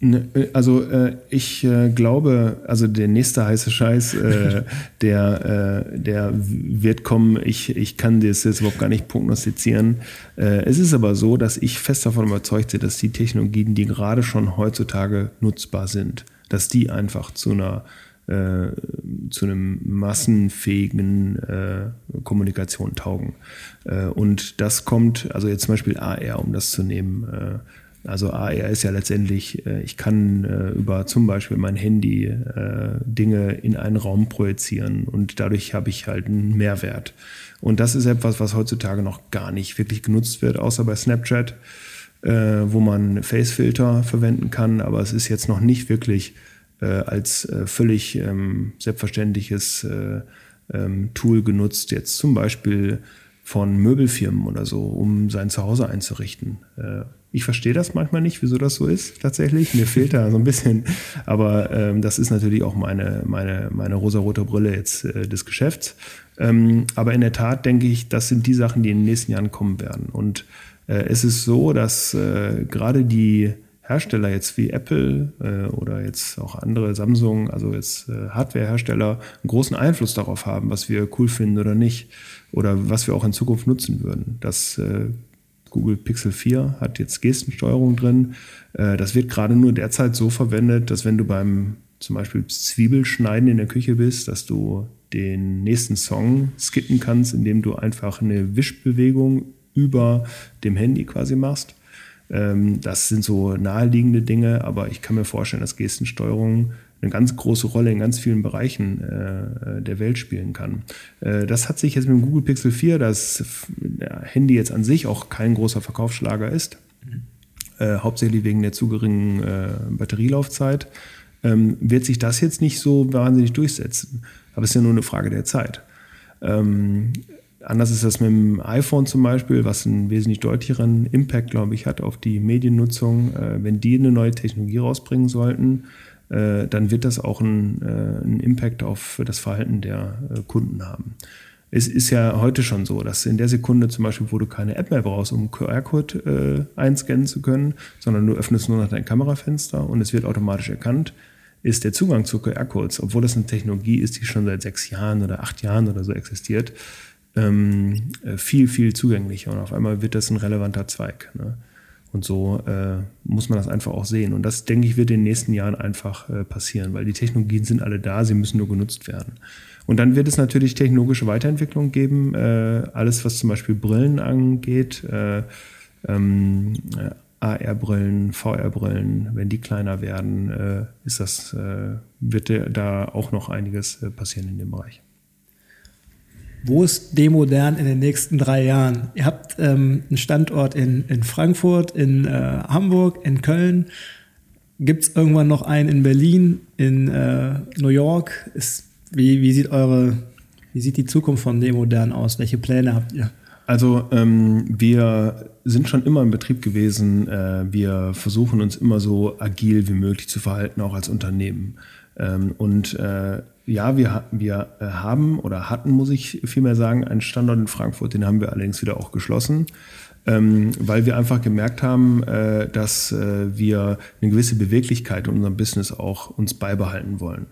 Ne, äh, also äh, ich äh, glaube, also der nächste heiße Scheiß, äh, der, äh, der wird kommen. Ich, ich kann das jetzt überhaupt gar nicht prognostizieren. Äh, es ist aber so, dass ich fest davon überzeugt bin, dass die Technologien, die gerade schon heutzutage nutzbar sind, dass die einfach zu einer zu einem massenfähigen äh, Kommunikation taugen. Und das kommt, also jetzt zum Beispiel AR, um das zu nehmen. Äh, also AR ist ja letztendlich, äh, ich kann äh, über zum Beispiel mein Handy Dinge in einen Raum projizieren und dadurch habe ich halt einen Mehrwert. Und das ist etwas, was heutzutage noch gar nicht wirklich genutzt wird, außer bei Snapchat, wo man Facefilter verwenden kann, aber es ist jetzt noch nicht wirklich äh, als äh, völlig ähm, selbstverständliches äh, ähm, Tool genutzt, jetzt zum Beispiel von Möbelfirmen oder so, um sein Zuhause einzurichten. Ich verstehe das manchmal nicht, wieso das so ist, tatsächlich. Mir fehlt da so ein bisschen. Aber ähm, das ist natürlich auch meine, meine, meine rosarote Brille jetzt äh, des Geschäfts. Ähm, aber in der Tat denke ich, das sind die Sachen, die in den nächsten Jahren kommen werden. Und äh, es ist so, dass äh, gerade die Hersteller jetzt wie Apple äh, oder jetzt auch andere Samsung, also jetzt äh, Hardwarehersteller, einen großen Einfluss darauf haben, was wir cool finden oder nicht oder was wir auch in Zukunft nutzen würden. Das äh, Google Pixel 4 hat jetzt Gestensteuerung drin. Äh, das wird gerade nur derzeit so verwendet, dass wenn du beim zum Beispiel Zwiebelschneiden in der Küche bist, dass du den nächsten Song skippen kannst, indem du einfach eine Wischbewegung über dem Handy quasi machst. Ähm, das sind so naheliegende Dinge, aber ich kann mir vorstellen, dass Gestensteuerung eine ganz große Rolle in ganz vielen Bereichen äh, der Welt spielen kann. Äh, das hat sich jetzt mit dem Google Pixel 4, das Handy jetzt an sich auch kein großer Verkaufsschlager ist, äh, hauptsächlich wegen der zu geringen äh, Batterielaufzeit, ähm, wird sich das jetzt nicht so wahnsinnig durchsetzen. Aber es ist ja nur eine Frage der Zeit. Ähm, Anders ist das mit dem iPhone zum Beispiel, was einen wesentlich deutlicheren Impact, glaube ich, hat auf die Mediennutzung. Äh, wenn die eine neue Technologie rausbringen sollten, äh, dann wird das auch einen, äh, Impact auf das Verhalten der äh, Kunden haben. Es ist ja heute schon so, dass in der Sekunde zum Beispiel, wo du keine App mehr brauchst, um QR-Code äh, einscannen zu können, sondern du öffnest nur noch dein Kamerafenster und es wird automatisch erkannt, ist der Zugang zu QR-Codes, obwohl das eine Technologie ist, die schon seit sechs Jahren oder acht Jahren oder so existiert, ähm, äh, viel, viel zugänglicher und auf einmal wird das ein relevanter Zweig. Ne? Und so äh, muss man das einfach auch sehen. Und das, denke ich, wird in den nächsten Jahren einfach äh, passieren, weil die Technologien sind alle da, sie müssen nur genutzt werden. Und dann wird es natürlich technologische Weiterentwicklung geben, äh, alles was zum Beispiel Brillen angeht, äh, ähm, AR-Brillen, VR-Brillen, wenn die kleiner werden, äh, ist das, wird da auch noch einiges passieren in dem Bereich. Wo ist Demodern in den nächsten drei Jahren? Ihr habt ähm, einen Standort in, in Frankfurt, in äh, Hamburg, in Köln. Gibt es irgendwann noch einen in Berlin, in äh, New York? Ist, wie, wie, sieht eure, wie sieht die Zukunft von Demodern aus? Welche Pläne habt ihr? Also ähm, wir sind schon immer im Betrieb gewesen. Äh, wir versuchen uns immer so agil wie möglich zu verhalten, auch als Unternehmen. Ähm, und äh, ja, wir, wir äh, haben oder hatten, muss ich vielmehr sagen, einen Standort in Frankfurt, den haben wir allerdings wieder auch geschlossen, ähm, weil wir einfach gemerkt haben, äh, dass äh, wir eine gewisse Beweglichkeit in unserem Business auch uns beibehalten wollen.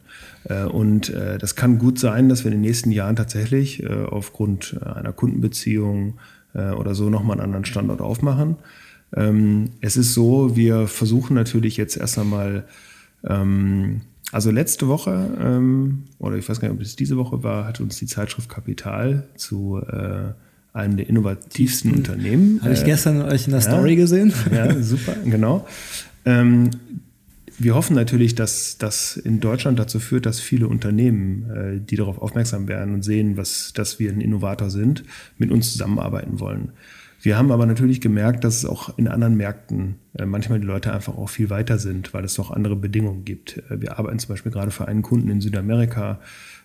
Äh, und äh, das kann gut sein, dass wir in den nächsten Jahren tatsächlich äh, aufgrund einer Kundenbeziehung oder so nochmal einen anderen Standort aufmachen. Ähm, es ist so, wir versuchen natürlich jetzt erst einmal, ähm, also letzte Woche, ähm, oder ich weiß gar nicht, ob es diese Woche war, hat uns die Zeitschrift Kapital zu äh, einem der innovativsten Hm. Unternehmen. Habe ich äh, gestern euch in der ja. Story gesehen. Ja, super, genau. Ähm, wir hoffen natürlich, dass das in Deutschland dazu führt, dass viele Unternehmen, äh, die darauf aufmerksam werden und sehen, was, dass wir ein Innovator sind, mit uns zusammenarbeiten wollen. Wir haben aber natürlich gemerkt, dass es auch in anderen Märkten äh, manchmal die Leute einfach auch viel weiter sind, weil es doch andere Bedingungen gibt. Äh, wir arbeiten zum Beispiel gerade für einen Kunden in Südamerika.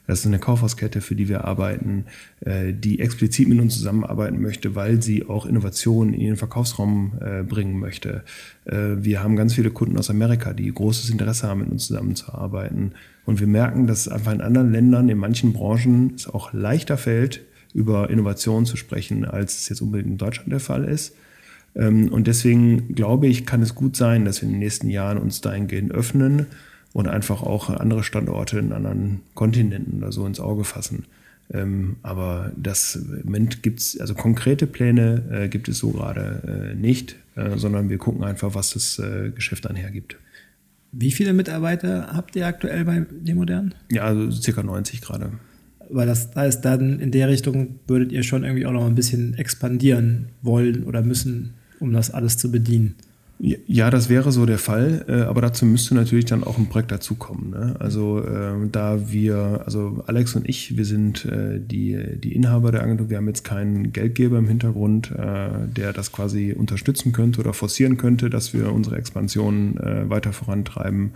Das ist eine Kaufhauskette, für die wir arbeiten, äh, die explizit mit uns zusammenarbeiten möchte, weil sie auch Innovationen in ihren Verkaufsraum bringen möchte. Wir haben ganz viele Kunden aus Amerika, die großes Interesse haben, mit uns zusammenzuarbeiten. Und wir merken, dass es einfach in anderen Ländern, in manchen Branchen, es auch leichter fällt, über Innovation zu sprechen, als es jetzt unbedingt in Deutschland der Fall ist. Ähm, Und deswegen glaube ich, kann es gut sein, dass wir in den nächsten Jahren uns dahingehend öffnen und einfach auch andere Standorte in anderen Kontinenten oder so ins Auge fassen. Ähm, Aber das im Moment gibt es, also konkrete Pläne äh, gibt es so gerade äh, nicht, äh, sondern wir gucken einfach, was das äh, Geschäft dann hergibt. Wie viele Mitarbeiter habt ihr aktuell bei Demodern? Ja, also circa 90 gerade. Weil das heißt, dann in der Richtung würdet ihr schon irgendwie auch noch ein bisschen expandieren wollen oder müssen, um das alles zu bedienen. Ja, das wäre so der Fall, äh, aber dazu müsste natürlich dann auch ein Projekt dazukommen. Ne? Also ähm, da wir, also Alex und ich, wir sind äh, die, die Inhaber der Agentur, wir haben jetzt keinen Geldgeber im Hintergrund, äh, der das quasi unterstützen könnte oder forcieren könnte, dass wir unsere Expansion äh, weiter vorantreiben.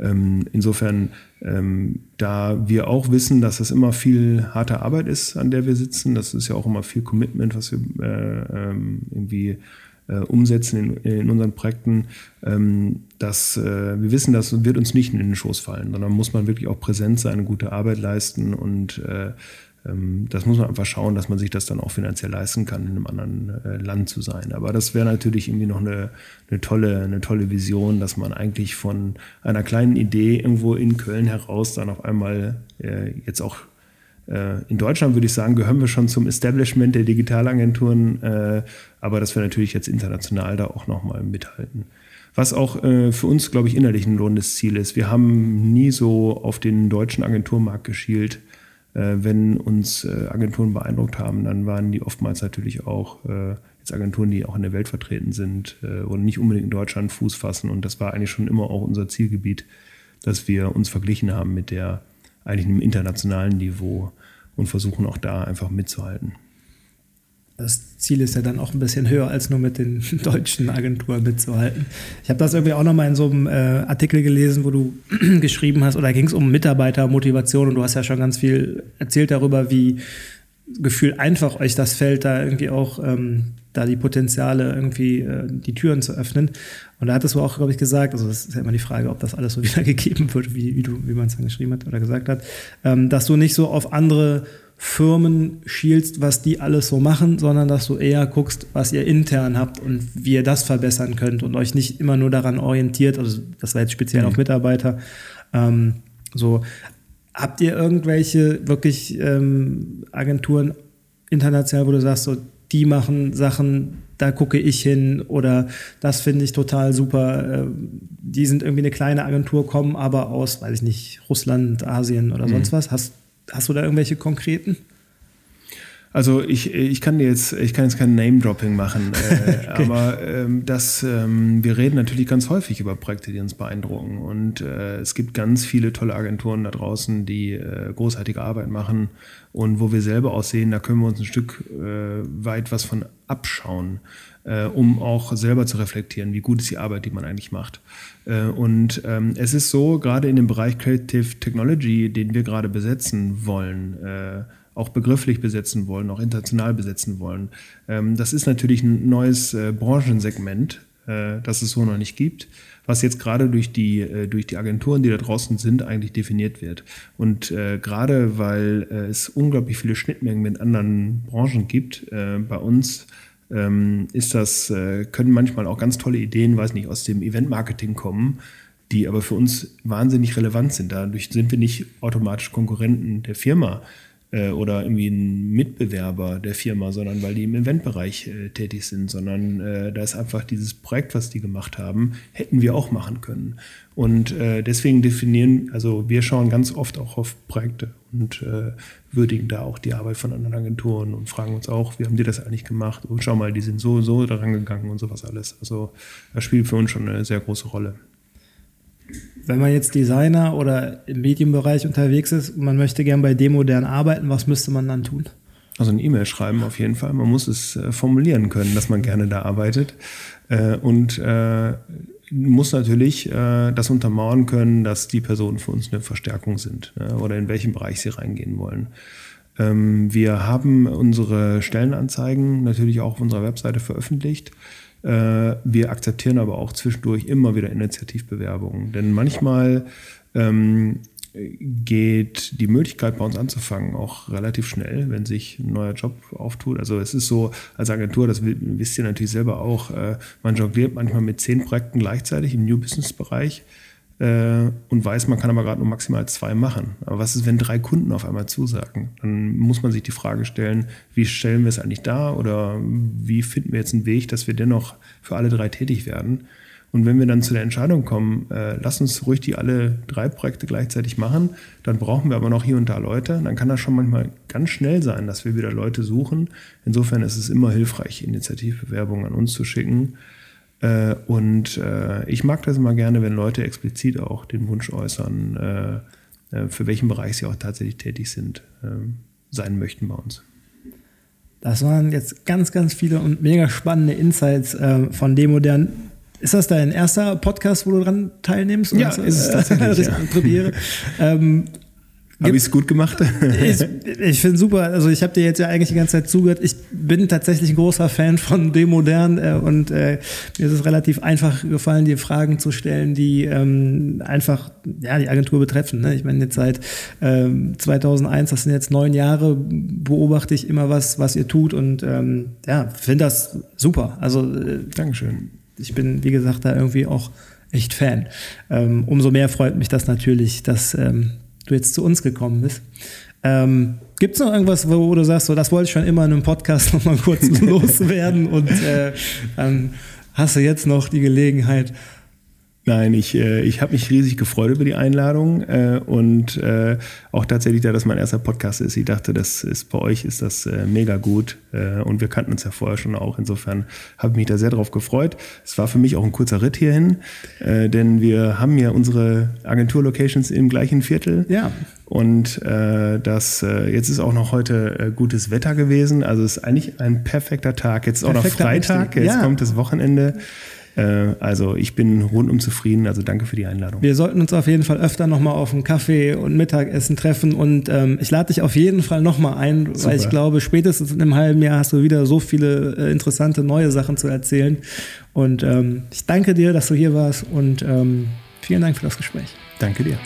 Ähm, insofern, ähm, da wir auch wissen, dass das immer viel harte Arbeit ist, an der wir sitzen, das ist ja auch immer viel Commitment, was wir äh, ähm, irgendwie äh, umsetzen in, in unseren Projekten, ähm, dass äh, wir wissen, das wird uns nicht in den Schoß fallen, sondern muss man wirklich auch präsent sein, gute Arbeit leisten und äh, das muss man einfach schauen, dass man sich das dann auch finanziell leisten kann, in einem anderen äh, Land zu sein. Aber das wäre natürlich irgendwie noch eine, eine, tolle, eine tolle Vision, dass man eigentlich von einer kleinen Idee irgendwo in Köln heraus dann auf einmal äh, jetzt auch äh, in Deutschland würde ich sagen, gehören wir schon zum Establishment der Digitalagenturen, äh, aber dass wir natürlich jetzt international da auch nochmal mithalten. Was auch äh, für uns, glaube ich, innerlich ein lohnendes Ziel ist. Wir haben nie so auf den deutschen Agenturmarkt geschielt. Wenn uns Agenturen beeindruckt haben, dann waren die oftmals natürlich auch jetzt Agenturen, die auch in der Welt vertreten sind und nicht unbedingt in Deutschland Fuß fassen. Und das war eigentlich schon immer auch unser Zielgebiet, dass wir uns verglichen haben mit der eigentlich einem internationalen Niveau und versuchen auch da einfach mitzuhalten. Das Ziel ist ja dann auch ein bisschen höher, als nur mit den deutschen Agenturen mitzuhalten. Ich habe das irgendwie auch nochmal in so einem äh, Artikel gelesen, wo du geschrieben hast, oder ging es um Mitarbeitermotivation und du hast ja schon ganz viel erzählt darüber, wie Gefühl einfach euch das fällt, da irgendwie auch ähm, da die Potenziale irgendwie äh, die Türen zu öffnen. Und da hattest du auch, glaube ich, gesagt, also das ist ja immer die Frage, ob das alles so wiedergegeben wird, wie, wie, wie man es dann geschrieben hat oder gesagt hat, ähm, dass du nicht so auf andere Firmen schielst, was die alles so machen, sondern dass du eher guckst, was ihr intern habt und wie ihr das verbessern könnt und euch nicht immer nur daran orientiert, also das war jetzt speziell mhm. auf Mitarbeiter, ähm, so Habt ihr irgendwelche wirklich ähm, Agenturen international, wo du sagst, so, die machen Sachen, da gucke ich hin oder das finde ich total super. Äh, die sind irgendwie eine kleine Agentur, kommen aber aus, weiß ich nicht, Russland, Asien oder sonst mhm. was. Hast, hast du da irgendwelche konkreten? Also ich, ich kann jetzt, ich kann jetzt kein Name-Dropping machen, äh, okay. aber ähm, das, ähm, wir reden natürlich ganz häufig über Projekte, die uns beeindrucken. Und äh, es gibt ganz viele tolle Agenturen da draußen, die äh, großartige Arbeit machen und wo wir selber auch sehen, da können wir uns ein Stück äh, weit was von abschauen, äh, um auch selber zu reflektieren, wie gut ist die Arbeit, die man eigentlich macht. Äh, und ähm, es ist so, gerade in dem Bereich Creative Technology, den wir gerade besetzen wollen, auch begrifflich besetzen wollen, auch international besetzen wollen. Ähm, das ist natürlich ein neues äh, Branchensegment, äh, das es so noch nicht gibt, was jetzt gerade durch die, äh, durch die Agenturen, die da draußen sind, eigentlich definiert wird. Und gerade weil es unglaublich viele Schnittmengen mit anderen Branchen gibt, bei uns ist das, können manchmal auch ganz tolle Ideen, weiß nicht, aus dem Event-Marketing kommen, die aber für uns wahnsinnig relevant sind. Dadurch sind wir nicht automatisch Konkurrenten der Firma, äh, oder irgendwie ein Mitbewerber der Firma, sondern weil die im Eventbereich äh, tätig sind, sondern äh, da ist einfach dieses Projekt, was die gemacht haben, hätten wir auch machen können. Und äh, deswegen definieren, also wir schauen ganz oft auch auf Projekte und äh, würdigen da auch die Arbeit von anderen Agenturen und fragen uns auch, wie haben die das eigentlich gemacht? Und schau mal, die sind so, so daran gegangen und sowas alles. Also das spielt für uns schon eine sehr große Rolle wenn man jetzt Designer oder im Medienbereich unterwegs ist und man möchte gern bei Demodern arbeiten, was müsste man dann tun? Also eine E-Mail schreiben auf jeden Fall. Man muss es äh, formulieren können, dass man gerne da arbeitet. Äh, und äh, muss natürlich äh, das untermauern können, dass die Personen für uns eine Verstärkung sind ne? oder in welchem Bereich sie reingehen wollen. Ähm, wir haben unsere Stellenanzeigen natürlich auch auf unserer Webseite veröffentlicht. Äh, wir akzeptieren aber auch zwischendurch immer wieder Initiativbewerbungen. Denn manchmal ähm, geht die Möglichkeit bei uns anzufangen auch relativ schnell, wenn sich ein neuer Job auftut. Also es ist so, als Agentur, das wisst ihr natürlich selber auch, äh, man jongliert manchmal mit zehn Projekten gleichzeitig im New Business Bereich äh, und weiß, man kann aber gerade nur maximal zwei machen. Aber was ist, wenn drei Kunden auf einmal zusagen? Dann muss man sich die Frage stellen, wie stellen wir es eigentlich dar oder wie finden wir jetzt einen Weg, dass wir dennoch für alle drei tätig werden? Und wenn wir dann zu der Entscheidung kommen, äh, lass uns ruhig die alle drei Projekte gleichzeitig machen, dann brauchen wir aber noch hier und da Leute. Dann kann das schon manchmal ganz schnell sein, dass wir wieder Leute suchen. Insofern ist es immer hilfreich, Initiativbewerbungen an uns zu schicken äh, und äh, ich mag das immer gerne, wenn Leute explizit auch den Wunsch äußern, äh, für welchen Bereich sie auch tatsächlich tätig sind, sein möchten bei uns. Das waren jetzt ganz, ganz viele und mega spannende Insights von Demodern. Ist das dein erster Podcast, wo du dran teilnimmst? Ja, ist es tatsächlich. ja. ähm, habe ich es gut gemacht? ich, ich finde super. Also ich habe dir jetzt ja eigentlich die ganze Zeit zugehört. Ich bin tatsächlich ein großer Fan von Demodern äh, und äh, mir ist es relativ einfach gefallen, dir Fragen zu stellen, die ähm, einfach ja, die Agentur betreffen. Ne? Ich meine, jetzt seit ähm, 2001, das sind jetzt neun Jahre, beobachte ich immer was, was ihr tut und ähm, ja, finde das super. Also äh, Dankeschön. Ich bin, wie gesagt, da irgendwie auch echt Fan. Ähm, umso mehr freut mich das natürlich, dass ähm, du jetzt zu uns gekommen bist. Ähm, Gibt es noch irgendwas, wo du sagst, so, das wollte ich schon immer in einem Podcast noch mal kurz loswerden und äh, dann hast du jetzt noch die Gelegenheit, Nein, ich, äh, ich habe mich riesig gefreut über die Einladung äh, und äh, auch tatsächlich, da das mein erster Podcast ist. Ich dachte, das ist bei euch ist das äh, mega gut äh, und wir kannten uns ja vorher schon auch. Insofern habe ich mich da sehr drauf gefreut. Es war für mich auch ein kurzer Ritt hierhin, äh, denn wir haben ja unsere Agentur-Locations im gleichen Viertel. Ja. Und äh, das äh, jetzt ist auch noch heute äh, gutes Wetter gewesen. Also es ist eigentlich ein perfekter Tag. Jetzt ist auch noch Freitag, jetzt ja. kommt das Wochenende. Äh, also ich bin rundum zufrieden. Also danke für die Einladung. Wir sollten uns auf jeden Fall öfter nochmal auf einen Kaffee und Mittagessen treffen. Und ähm, ich lade dich auf jeden Fall nochmal ein, Super. weil ich glaube, spätestens in einem halben Jahr hast du wieder so viele äh, interessante neue Sachen zu erzählen. Und ähm, ich danke dir, dass du hier warst und ähm, vielen Dank für das Gespräch. Danke dir.